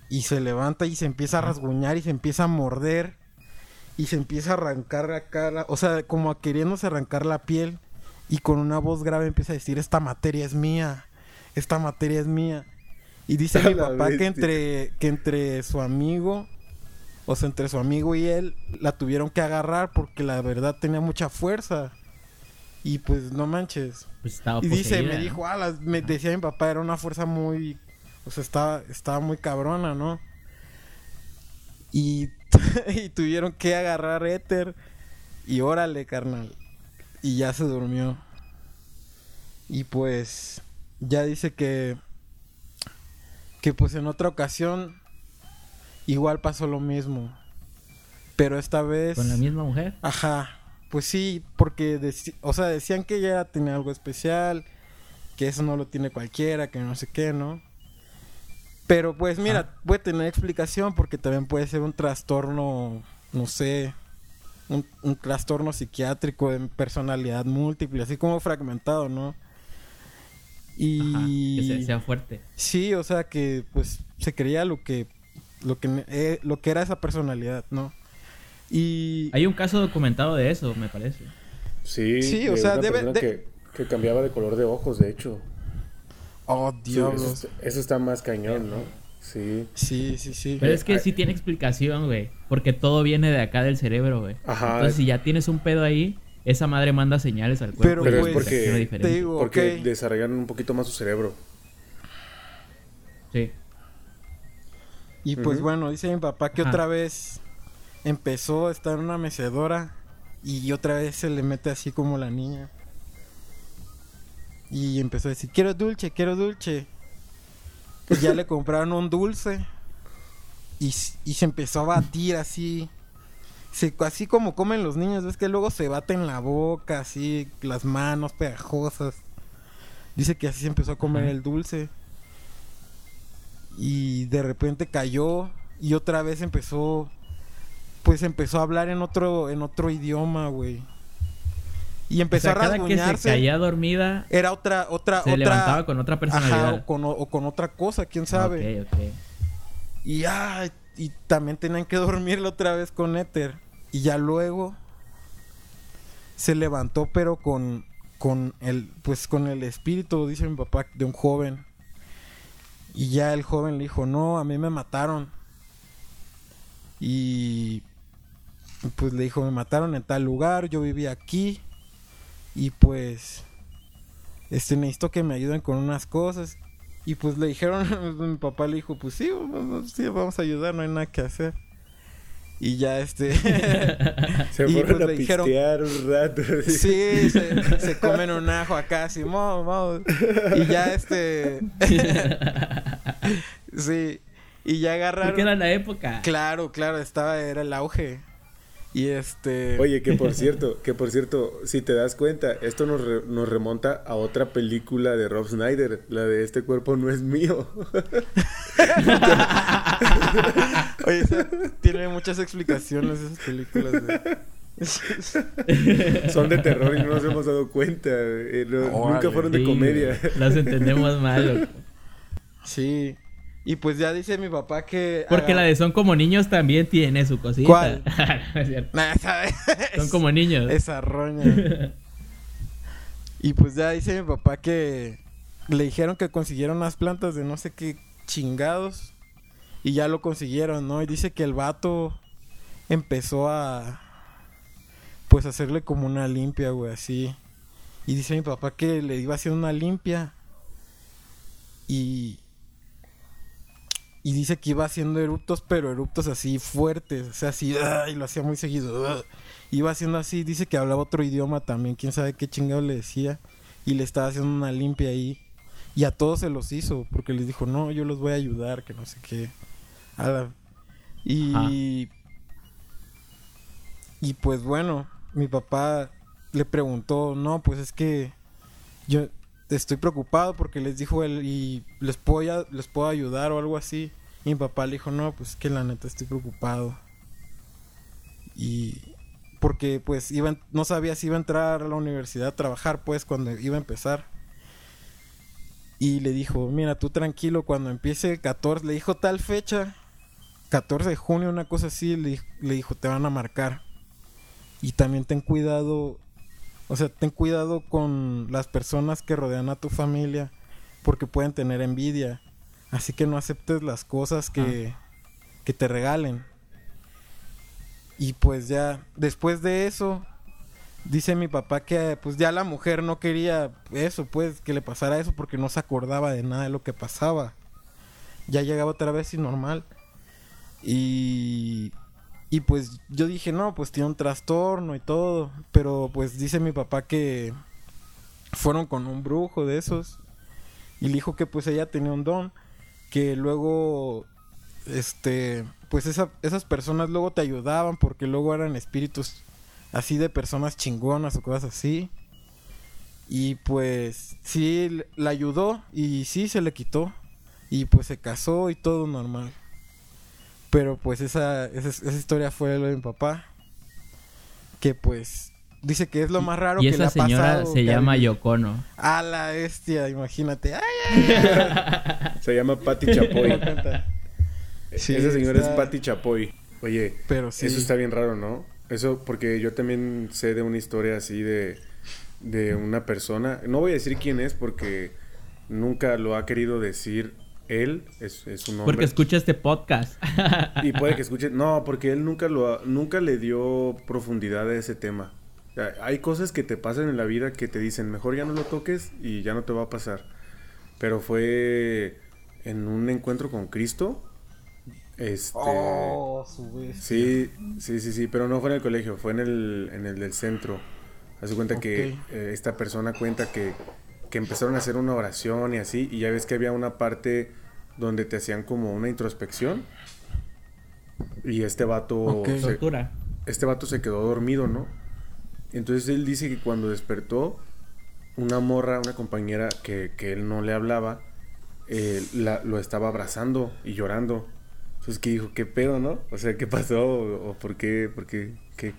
Y se levanta y se empieza a rasguñar y se empieza a morder. Y se empieza a arrancar la cara. O sea, como a queriéndose arrancar la piel. Y con una voz grave empieza a decir, esta materia es mía. Esta materia es mía. Y dice mi papá que entre, que entre su amigo, o sea, entre su amigo y él, la tuvieron que agarrar porque la verdad tenía mucha fuerza. Y pues no manches. Pues estaba Y dice, me dijo, ah, las- me decía mi papá, era una fuerza muy, o sea, estaba, estaba muy cabrona, ¿no? Y, y tuvieron que agarrar éter y órale, carnal. Y ya se durmió. Y pues, ya dice que, que pues en otra ocasión, igual pasó lo mismo. Pero esta vez... Con la misma mujer. Ajá, pues sí, porque, o sea, decían que ella tenía algo especial, que eso no lo tiene cualquiera, que no sé qué, ¿no? Pero pues mira, puede tener explicación porque también puede ser un trastorno, no sé, un, un trastorno psiquiátrico de personalidad múltiple, así como fragmentado, ¿no? Y Ajá, que se- sea fuerte. sí, o sea que pues se creía lo que lo que eh, lo que era esa personalidad, ¿no? Y Hay un caso documentado de eso, me parece. Sí, Sí, o sea, una debe- de- Que, que cambiaba de color de ojos, de hecho. oh, Sí, diablos. eso, eso está más cañón, ¿no? Sí. Sí, sí, sí. Pero es que Ay. sí tiene explicación, güey. Porque todo viene de acá del cerebro, güey. Ajá. Entonces, si ya tienes un pedo ahí, esa madre manda señales al cuerpo. Pero, y Pero es pues, porque- te diferente. digo, Porque desarrollan un poquito más su cerebro. Sí. Y pues bueno, dice mi papá que Ajá. otra vez empezó a estar en una mecedora y otra vez se le mete así como la niña. Y empezó a decir, quiero dulce, quiero dulce. Y ya le compraron un dulce y, y se empezó a batir así. Así como comen los niños, ves que luego se baten la boca, así, las manos pegajosas. Dice que así se empezó a comer el dulce. Y de repente cayó y otra vez empezó pues empezó a hablar en otro en otro idioma, güey. Y O empezó sea, a cada que se rasguñarse. caía dormida, Era otra otra se otra levantaba con otra Ajá, personalidad. o con, o- o con otra cosa, quién sabe. Y ay, y también tenían que dormirlo otra vez con éter. Y ya luego se levantó pero con con el pues con el espíritu, dice mi papá, de un joven. Y ya el joven le dijo, "No, a mí me mataron." Y pues le dijo, "Me mataron en tal lugar, yo vivía aquí." Y pues este necesito que me ayuden con unas cosas. Y pues le dijeron, mi papá le dijo, pues sí, vamos, sí, vamos a ayudar, no hay nada que hacer. Y ya este... Se Y, fueron pues, a le dijeron- pistear un rato. así. sí, se, se comen un ajo acá, así, "Mo, mo". Y ya este... sí, y ya agarraron... Porque era la época. Claro, claro, estaba, era el auge. Y este... Oye, que por cierto, que por cierto, si te das cuenta, esto nos, re- nos remonta a otra película de Rob Snyder, la de Este cuerpo no es mío. Oye, esa- tiene muchas explicaciones esas películas. güey. Son de terror y no nos hemos dado cuenta. eh, no- nunca fueron de Sí, comedia. Las entendemos mal, loco. Sí. Y pues ya dice mi papá que... Porque haga- la de Son como niños también tiene su cosita. ¿Cuál? No es cierto. Nah, Son como niños. Esa roña. y pues ya dice mi papá que le dijeron que consiguieron unas plantas de no sé qué chingados. Y ya lo consiguieron, ¿no? Y dice que el vato empezó a... Pues hacerle como una limpia, güey, así. Y dice mi papá que le iba haciendo una limpia. Y... Y dice que iba haciendo eruptos, pero eruptos así fuertes. O sea, así... ¡ah! Y lo hacía muy seguido. ¡ah! Iba haciendo así. Dice que hablaba otro idioma también. Quién sabe qué chingado le decía. Y le estaba haciendo una limpia ahí. Y a todos se los hizo. Porque les dijo, no, yo los voy a ayudar. Que no sé qué. A la- Y... Y pues bueno, mi papá le preguntó, no, pues es que yo estoy preocupado porque les dijo él y les puedo, les puedo ayudar o algo así. Y mi papá le dijo, no, pues es que la neta estoy preocupado. Y porque pues iba, no sabía si iba a entrar a la universidad a trabajar pues cuando iba a empezar. Y le dijo, mira, tú tranquilo, cuando empiece el 14, le dijo tal fecha, 14 de junio, una cosa así, le, le dijo, te van a marcar. Y también ten cuidado, o sea, ten cuidado con las personas que rodean a tu familia, porque pueden tener envidia. Así que no aceptes las cosas que, que te regalen. Y pues ya, después de eso, dice mi papá que pues ya la mujer no quería eso, pues, que le pasara eso, porque no se acordaba de nada de lo que pasaba. Ya llegaba otra vez y normal. Y y pues yo dije, no, pues tiene un trastorno y todo. Pero pues dice mi papá que fueron con un brujo de esos. Y le dijo que pues ella tenía un don. Que luego, este, pues esa- esas personas luego te ayudaban porque luego eran espíritus así de personas chingonas o cosas así. Y pues sí, la ayudó y sí se le quitó. Y pues se casó y todo normal. Pero pues esa, esa, esa historia fue lo de mi papá. que pues dice que es lo más raro Y que esa le ha señora pasado. se llama. Yocono. A la bestia, imagínate. Ay, Se llama Patti Chapoy. Sí, Esa señora está- es Patti Chapoy. Oye, Pero sí. eso está bien raro, ¿no? Eso porque yo también sé de una historia así de, de una persona. No voy a decir quién es porque nunca lo ha querido decir él. Es, es un hombre. Porque escucha este podcast. Y puede que escuche. No, porque él nunca lo ha- nunca le dio profundidad a ese tema. Sea, hay cosas que te pasan en la vida que te dicen, mejor ya no lo toques y ya no te va a pasar. Pero fue en un encuentro con Cristo. Este. Oh, su. Sí, sí, sí, sí, pero no fue en el colegio, fue en el, en el del centro. Hace cuenta que Ok. eh, esta persona cuenta que, que empezaron a hacer una oración y así, y ya ves que había una parte donde te hacían como una introspección. Y este vato, Ok. se, este vato se quedó dormido, ¿no? Entonces él dice que cuando despertó, una morra, una compañera que, que él no le hablaba, eh, la- lo estaba abrazando y llorando. Entonces que dijo, ¿qué pedo, no? O sea, ¿qué pasó? ¿O, o por qué? ¿Por qué? ¿Qué,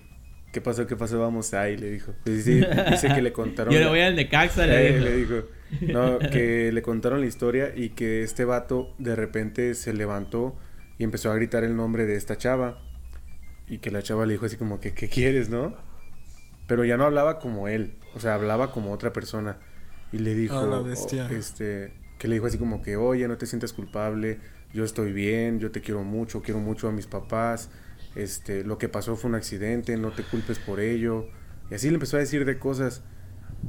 qué pasó? ¿Qué pasó? Vamos ahí, le dijo. Pues sí, dice que le contaron... Yo le voy al Necaxa, eh, le le dijo. No, que le contaron la historia y que este vato de repente se levantó y empezó a gritar el nombre de esta chava. Y que la chava le dijo así como que, ¿qué quieres, no? Pero ya no hablaba como él, o sea, hablaba como otra persona. Y le dijo, A la bestia. oh, este, que le dijo así como que, oye, no te sientas culpable, yo estoy bien, yo te quiero mucho, quiero mucho a mis papás, este, lo que pasó fue un accidente, no te culpes por ello. Y así le empezó a decir de cosas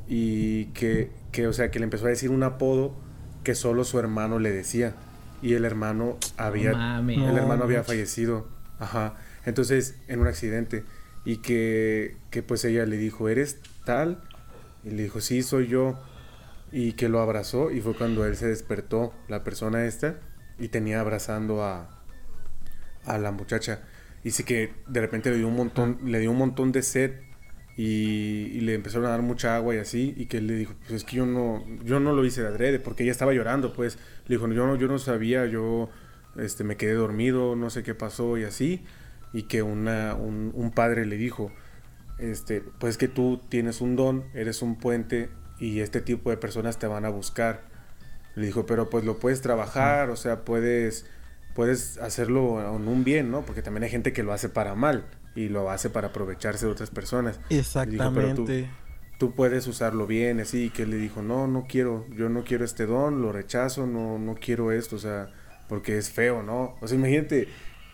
y que, que, o sea, que le empezó a decir un apodo que solo su hermano le decía. Y el hermano había, el No hermano había fallecido. Ajá. Entonces, en un accidente. Y que, que pues ella le dijo, ¿eres tal? Y le dijo, sí, soy yo. Y que lo abrazó y fue cuando él se despertó, la persona esta, y tenía abrazando a, a la muchacha. Dice que de repente le dio un montón, le dio un montón de sed y, y le empezaron a dar mucha agua y así, y que él le dijo, pues es que yo no, yo no lo hice de adrede, porque ella estaba llorando, pues. Le dijo, yo no, yo no sabía, yo este, me quedé dormido, no sé qué pasó y así. Y que una, un, un padre le dijo, este, pues que tú tienes un don, eres un puente y este tipo de personas te van a buscar. Le dijo, pero pues lo puedes trabajar, o sea, puedes, puedes hacerlo en un bien, ¿no? Porque también hay gente que lo hace para mal y lo hace para aprovecharse de otras personas. Le dijo, "Pero tú- Exactamente. tú puedes usarlo bien, así, y que le dijo, no, no quiero, yo no quiero este don, lo rechazo, no, no quiero esto, o sea, porque es feo, ¿no? O sea, imagínate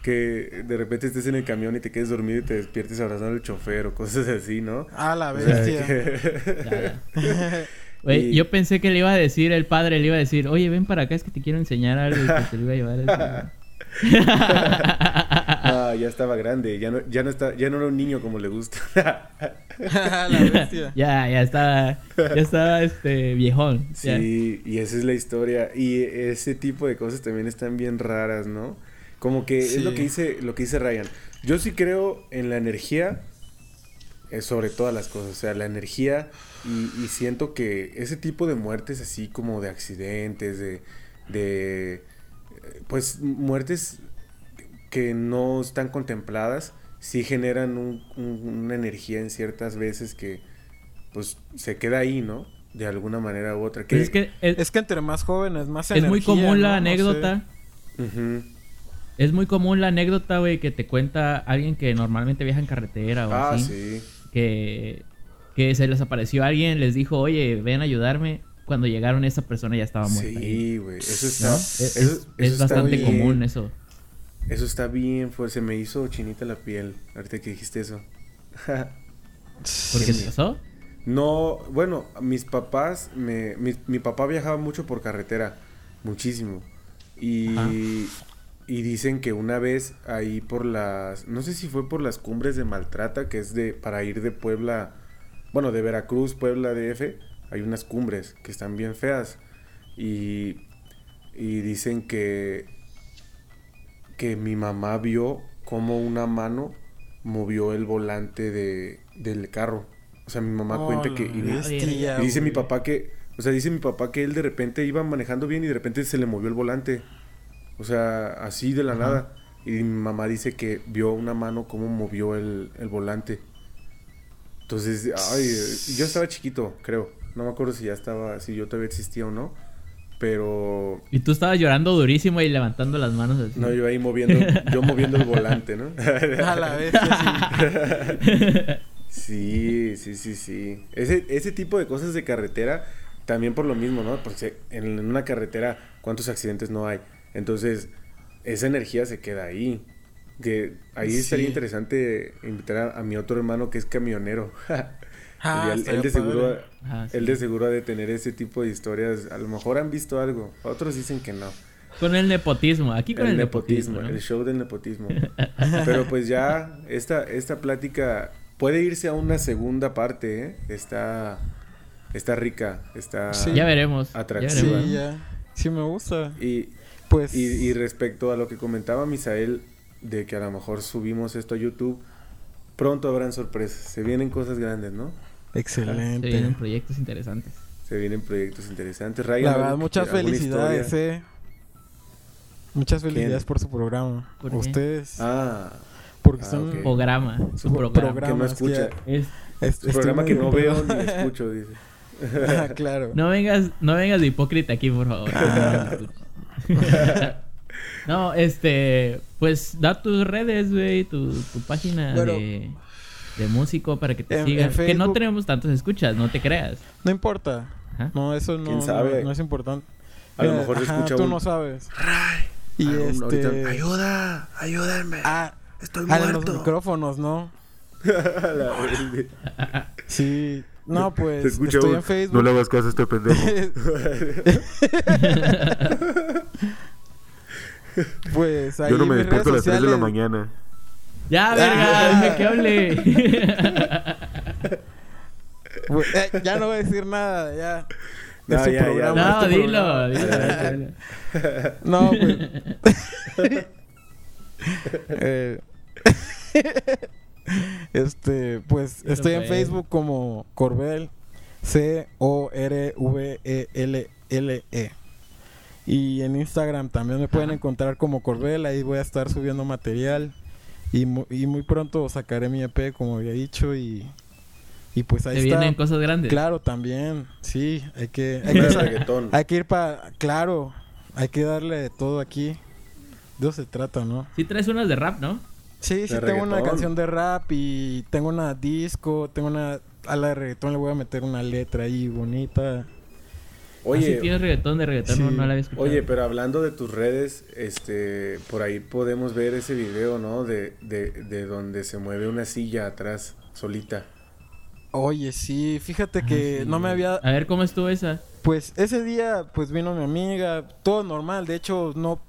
que de repente estés en el camión y te quedes dormido y te despiertes abrazando al chofer o cosas así, ¿no? A la O sea, bestia. que- Güey, Y- yo pensé que le iba a decir, el padre le iba a decir, oye, ven para acá, es que te quiero enseñar algo y que te lo iba a llevar. Ah, ya estaba grande, ya no, ya no está, ya no era un niño como le gusta. A la bestia. ya, ya estaba, ya estaba este viejón. ya. Sí, y esa es la historia. Y ese tipo de cosas también están bien raras, ¿no? Como que es lo que dice, lo que dice Ryan. Yo sí creo en la energía eh, sobre todas las cosas. O sea, la energía. Y, y siento que ese tipo de muertes, así como de accidentes, de. de pues muertes que no están contempladas, sí generan un- un- una energía en ciertas veces que pues se queda ahí, ¿no? De alguna manera u otra. Pues es que es, Es que entre más jóvenes, más es muy energía, común la ¿no? No sé. anécdota. Ujú. Es muy común la anécdota, güey, que te cuenta alguien que normalmente viaja en carretera o Ah, así. sí. Que, que se les apareció alguien, les dijo, oye, ven a ayudarme. Cuando llegaron, esa persona ya estaba muerta. Sí, güey. Eso está. Es, eso- es- eso es está bastante bien. común eso. Eso está bien fuerte. Se me hizo chinita la piel. Ahorita que dijiste eso. ¿Por qué te pasó? no, bueno, mis papás. Me, mi, mi papá viajaba mucho por carretera. Muchísimo. Y. Ajá. Y dicen que una vez ahí por las. No sé si fue por las cumbres de Maltrata, que es de. para ir de Puebla. Bueno, de Veracruz, Puebla, DF. Hay unas cumbres que están bien feas. Y. Y dicen que. Que mi mamá vio cómo una mano movió el volante de, del carro. O sea, mi mamá Oh, cuenta que. y bestia, y dice mi papá que, o sea, dice mi papá que él de repente iba manejando bien y de repente se le movió el volante. O sea, así de la Ajá. nada. Y mi mamá dice que vio una mano cómo movió el, el volante. Entonces, ay, yo estaba chiquito, creo. No me acuerdo si ya estaba, si yo todavía existía o no. Pero Y tú estabas llorando durísimo y levantando las manos así. no, yo ahí moviendo, yo moviendo el volante, ¿no? A la vez, sí. Sí, sí, sí, sí. Ese, ese tipo de cosas de carretera, también por lo mismo, ¿no? Porque en, en una carretera, ¿cuántos accidentes no hay? Entonces, esa energía se queda ahí. Que ahí estaría Sí. interesante invitar a, a mi otro hermano que es camionero. Ah, él, estaría él de seguro. Ah, él de seguro ha de tener ese tipo de historias. A lo mejor han visto algo. Otros dicen que no. Con el nepotismo. Aquí con el, El nepotismo. nepotismo, ¿no? el show del nepotismo. Pero pues ya esta, esta plática puede irse a una segunda parte, ¿eh? Está, está rica, está... Sí. Ya veremos. Atractiva. Sí, ya. Sí me gusta. Y, Pues... y, y respecto a lo que comentaba Misael, de que a lo mejor subimos esto a YouTube, pronto habrán sorpresas. Se vienen cosas grandes, ¿no? Se Excelente. vienen proyectos interesantes. Se vienen proyectos interesantes. Ryan, La ¿algo verdad, muchas felicidades, eh. Muchas felicidades ¿Quién? por su programa. ¿Por qué? Ustedes. Ah, porque Ah, son. Programa. Su Pro- programa. que no escucha. Es- Es, un programa que no veo ni escucho, dice. Ah, claro. No vengas, no vengas de hipócrita aquí, por favor. no, este, pues da tus redes, güey, tu, tu página Bueno. de, de músico para que te En- sigan. en Que no tenemos tantos escuchas, no te creas. No importa. No, eso no, ¿Quién no- sabe? no es importante. A lo mejor ajá, escucha tú un- no sabes. Y este... ahorita, Ayuda, ayúdenme. Ah, Estoy ah, en los muerto. micrófonos, ¿no? Sí. No, pues Se escucha estoy un, en Facebook. No le hagas caso a este pendejo. pues ahí Yo no me despierto a las 3 de la mañana. Ya, verga, deja que hable. Pues, eh, ya no voy a decir nada, ya. De No, su ya, ya, programa, no, este dilo, programa. dilo, dilo. No, pues. Eh, este, pues estoy en. Facebook como Corbel. C-O-R-V-E-L-L-E. Y en Instagram también me pueden encontrar como Corbel. Ahí voy a estar subiendo material. Y, mu- y muy pronto sacaré mi EP, como había dicho. Y, y pues ahí está. vienen cosas grandes. Claro, también. Sí, hay que, hay que, hay que ir para. Claro, hay que darle todo aquí. De eso se trata, ¿no? Sí traes unas de rap, ¿no? Sí, sí, tengo una canción de rap y tengo una disco, tengo una... A la de reggaetón le voy a meter una letra ahí bonita. Ah, sí Oye, tienes reggaetón de reggaetón, no, Sí. no la había escuchado. oye, pero hablando de tus redes, este, por ahí podemos ver ese video, ¿no? De, de, de donde se mueve una silla atrás, solita. Oye, sí, fíjate Ah, que sí, no me había... A ver, ¿cómo estuvo esa? Pues ese día, pues vino mi amiga, todo normal, de hecho no...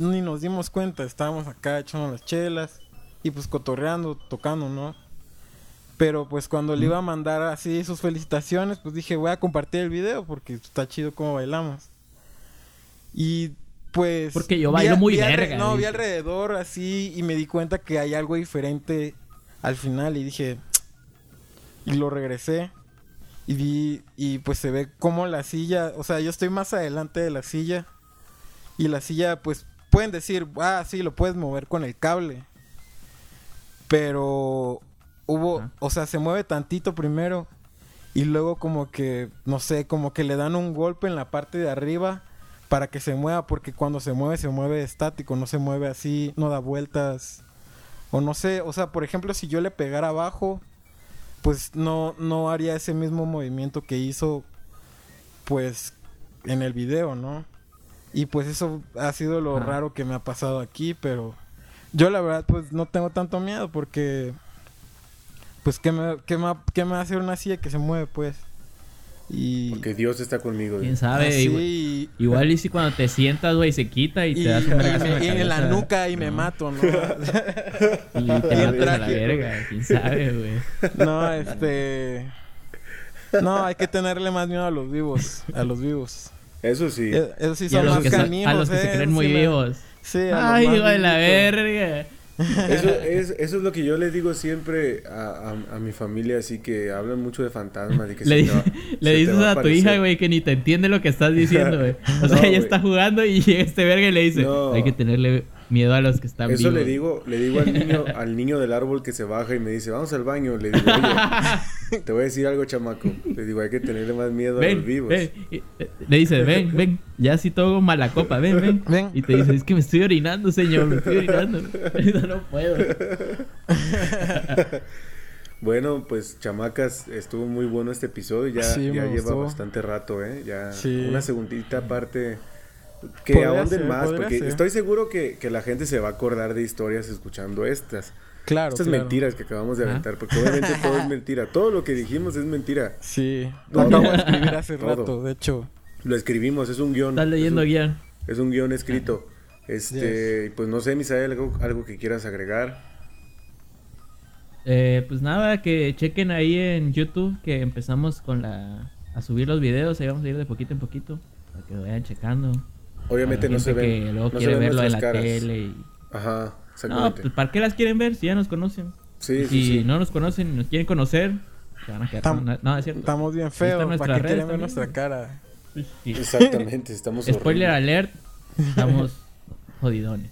Ni nos dimos cuenta, estábamos acá echando las chelas y pues cotorreando, tocando, ¿no? Pero pues cuando le iba a mandar así sus felicitaciones, pues dije, voy a compartir el video porque está chido cómo bailamos. Y pues... Porque yo bailo a- muy verga, No, vi alrededor así y me di cuenta que hay algo diferente al final y dije... Y lo regresé. Y vi, y pues se ve como la silla, o sea, yo estoy más adelante de la silla. Y la silla, pues, pueden decir, ah, sí, lo puedes mover con el cable. Pero hubo, Ajá. o sea, se mueve tantito primero. Y luego como que, no sé, como que le dan un golpe en la parte de arriba para que se mueva. Porque cuando se mueve, se mueve estático, no se mueve así, no da vueltas. O no sé, o sea, por ejemplo, si yo le pegara abajo, pues no, no haría ese mismo movimiento que hizo, pues, en el video, ¿no? Y pues eso ha sido lo Ajá. raro que me ha pasado aquí, pero yo la verdad, pues, no tengo tanto miedo porque, pues, ¿qué me, qué me, qué me va a hacer una silla que se mueve, pues? Y... Porque Dios está conmigo. ¿Quién sabe? así, Igual, y, igual y si cuando te sientas, güey, se quita y, y- te das un me- y en la nuca y me mato, ¿no? Y te matas a la verga, quién sabe, güey. No, este. No, hay que tenerle más miedo a los vivos. A los vivos. Eso sí. Eh, Esos sí Y a son los más que, son- canijos. a los que se eh, creen sí muy vivos. Sí, Ay, hijo de la verga. Eso es, eso es lo que yo les digo siempre a, a- a mi familia, así que hablan mucho de fantasmas. Que Le, se te va- le se dices a tu hija, güey, que ni te entiende lo que estás diciendo, güey. O No, sea, ella está jugando y llega este verga y le dice, No. hay que tenerle miedo a los que están Eso vivos. le digo, le digo al niño, al niño del árbol que se baja y me dice, vamos al baño. Le digo, oye, te voy a decir algo, chamaco. Le digo, hay que tenerle más miedo a los vivos. ven. Eh, Le dices, ven, ven. Ya así todo mala copa, ven, ven. Ven. Y te dice, es que me estoy orinando, señor, me estoy orinando. Eso no puedo. Bueno, pues chamacas, estuvo muy bueno este episodio. Ya, Sí, ya lleva gustó. bastante rato, ¿eh? Ya Sí. una segundita parte que ahonden ser, más, porque ser. estoy seguro que, que la gente se va a acordar de historias escuchando estas. Claro. Estas claro. mentiras que acabamos de aventar, porque obviamente todo es mentira. Todo lo que dijimos es mentira. Sí. Lo acabo de escribir hace Todo. rato, de hecho. Lo escribimos, es un guion. Estás leyendo es un, guía. es un guion escrito. Este, pues no sé, Misael, algo, algo que quieras agregar. Eh, pues nada, que chequen ahí en YouTube que empezamos con la a subir los videos, ahí vamos a ir de poquito en poquito para que lo vayan checando. Obviamente no se ven. que luego no se quiere ven verlo en la caras. tele y... Ajá, No, exactamente. pues ¿para qué las quieren ver si ya nos conocen? sí, Y sí, si sí. no nos conocen y nos quieren conocer, se van a quedar. Tam- No, no, es cierto. Estamos bien feos. ¿Para qué quieren ver también, nuestra cara? Sí. Exactamente, estamos Spoiler alert, estamos jodidones.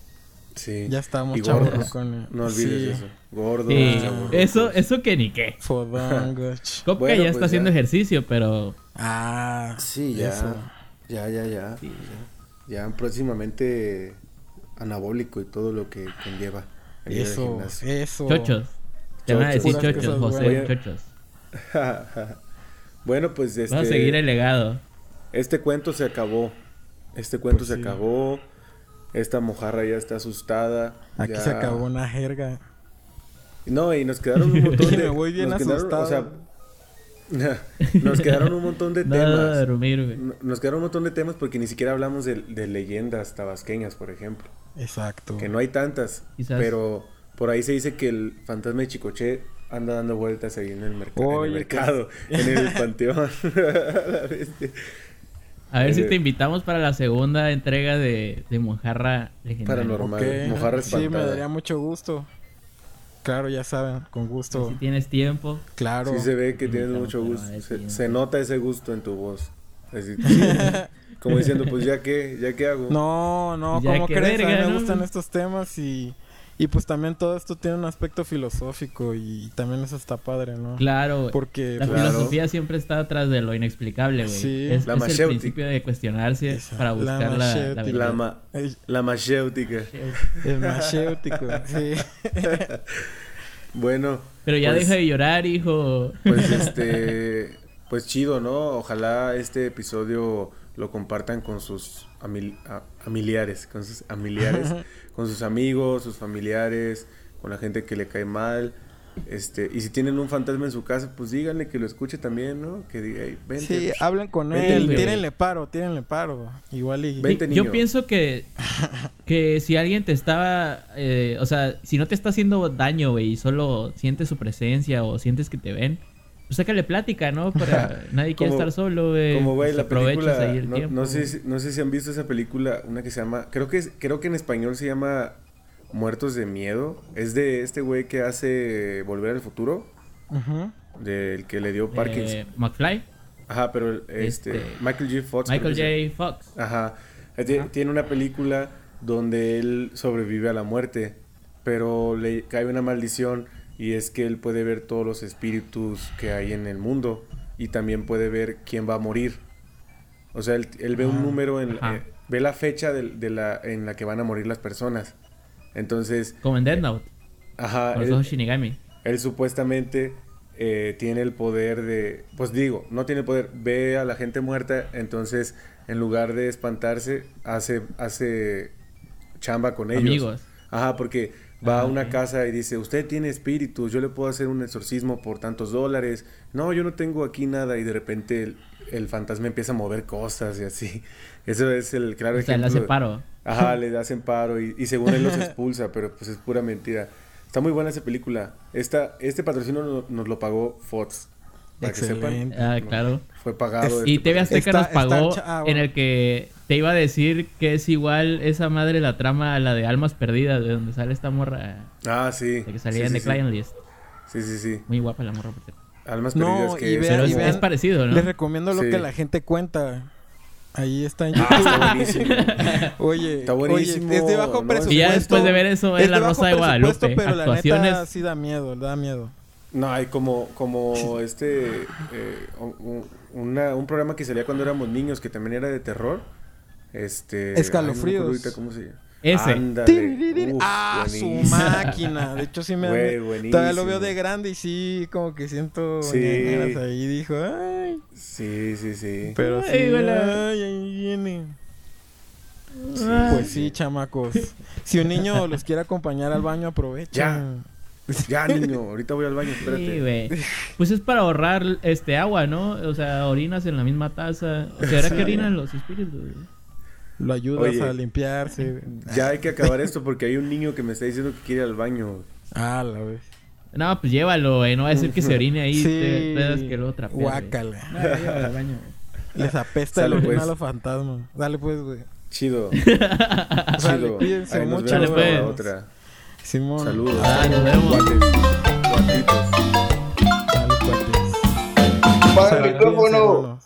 Sí. Ya estamos gordos. No olvides Sí. eso. Gordos, Sí, eso, eso que ni qué. Fodongos. Coca Bueno, ya pues está haciendo ejercicio, pero Ah. Sí, ya. Eso. Ya, ya, ya. Sí. Ya próximamente anabólico y todo lo que conlleva. Eso. gimnasio. Eso. chochos. Te van a decir chochos, cosas José, chochos. bueno, pues este. Vamos a seguir el legado. Este cuento se acabó. Este cuento Pues se sí. acabó. Esta mojarra ya está asustada. Aquí ya- se acabó una jerga. No, y nos quedaron un montón de. Me voy bien nos quedaron, o sea, asustado. nos quedaron un montón de Nada de temas. dormir, güey. No- Nos quedaron un montón de temas porque ni siquiera hablamos de, de leyendas tabasqueñas, por ejemplo. Exacto. Que no hay tantas. Quizás. Pero por ahí se dice que el fantasma de Chicoche anda dando vueltas ahí en el, merc- en el Oye, mercado, en el panteón. La bestia. A ver si Eh, te invitamos para la segunda entrega de, de Mojarra Legendaria. Paranormal. Ok. Mojarra Sí, me espantada. daría mucho gusto. Claro, ya saben, con gusto. Si tienes tiempo. Claro. Sí se ve que tienes mucho gusto. Se, nota ese gusto en tu voz. Así, como diciendo, pues ya qué, ya qué hago. No, no, Ya ¿cómo que crees? a mí me gustan estos temas y, y pues también todo esto tiene un aspecto filosófico y también eso está padre, ¿no? Claro. Porque La Claro. filosofía siempre está atrás de lo inexplicable, güey. Sí. Es, La es el principio de cuestionarse Esa, para la buscar la, la. La, ma- el, la machéutica. el machéutico, sí. Bueno, Pero ya Pues- deja de llorar, hijo. pues este, pues chido, ¿no? Ojalá este episodio lo compartan con sus amil- a- familiares, con sus familiares, con sus amigos, sus familiares, con la gente que le cae mal. Este, y si tienen un fantasma en su casa, pues díganle que lo escuche también, ¿no? Que diga, "Ey, vente. Sí, hablen con Vente, él, tírenle paro, tírenle paro. Igual y... Vente, Yo niño. pienso que, que si alguien te estaba, eh, o sea, si no te está haciendo daño, güey, y solo sientes su presencia o sientes que te ven, pues sácale plática, ¿no? Para nadie quiere Como- estar solo, güey. Como güey, Pues la película, ahí el no, tiempo. no sé, si- no sé si han visto esa película, una que se llama, creo que es- creo que en español se llama Muertos de Miedo. Es de este güey que hace Volver al Futuro, Ujú. del que le dio Parkinson. Eh, McFly, Ajá, pero este, este, Michael J. Fox. Michael J. Fox. Ajá. Eh, ti- Tiene una película donde él sobrevive a la muerte, pero le cae una maldición y es que él puede ver todos los espíritus que hay en el mundo y también puede ver quién va a morir. O sea, él, él ve un Ah, número, en, eh, ve la fecha de, la, en la que van a morir las personas. Entonces, Como en Dead Note, ajá, él, Shinigami. él supuestamente eh, tiene el poder de, pues digo, no tiene poder, ve a la gente muerta, entonces en lugar de espantarse, hace, hace chamba con ellos. Amigos. Ajá, porque va a una casa y dice, usted tiene espíritus, yo le puedo hacer un exorcismo por tantos dólares. No, yo no tengo aquí nada y de repente el, el fantasma empieza a mover cosas y así. Eso es el claro O sea, le hace paro. Ajá, le hacen paro y, y según él los expulsa, pero pues es pura mentira. Está muy buena esa película. Esta, este patrocinio no- nos lo pagó Fox. Para que sepan. Excelente. Ah, claro. Fue pagado. Y este TV Azteca nos pagó está ah, en el que te iba a decir que es igual esa madre la trama a la de Almas Perdidas, de donde sale esta morra. Ah, sí. de que salía sí, en sí, The sí. Client List. Sí, sí, sí. Muy guapa la morra, por cierto. Almas No, perdidas que y vean- Pero y es, vean- es parecido, ¿no? Les recomiendo lo Sí. que la gente cuenta. Ahí está en Ah, YouTube. está buenísimo. Oye, Está buenísimo, oye, es de bajo ¿no? presupuesto. Y ya después de ver eso, es es La de Rosa de Guadalupe. Pero la neta Actuaciones. sí da miedo, da miedo. No, hay como, como este, eh, un, una- un programa que salía cuando éramos niños que también era de terror. Este... Escalofríos. ay, no me acuerdo ahorita ¿Cómo se llama? Ese. Uf, ah, su máquina. De hecho, sí me da Güey. Todavía lo veo de grande y sí, como que siento Sí. ahí. Dijo, ay. Sí, sí, sí. Pero Ay, sí, güey, ay, ahí viene. Pues sí, chamacos. Si un niño los quiere acompañar al baño, aprovechen. Ya, niño, ahorita voy al baño, espérate. Sí, güey. Pues es para ahorrar este agua, ¿no? O sea, orinas en la misma taza. ¿Será que orinan los espíritus? güey? Lo ayudas Oye. a limpiarse. Ya hay que acabar esto porque hay un niño que me está diciendo que quiere ir al baño. Ah, la vez. No, pues llévalo, güey. No va a decir que se orine ahí. Sí. Te pedas que lo trapea. Guácala. No, llévalo al baño, güey. Les apesta Sale, el pues. a los fantasmas. Dale pues, güey. Chido. Chido. cuídense Ahí nos mucho. vemos Dale, para la pues. otra. Simón. Saludos. Ah, nos vemos. Cuates. Cuatitos. Dale, cuates. Apaga el micrófono.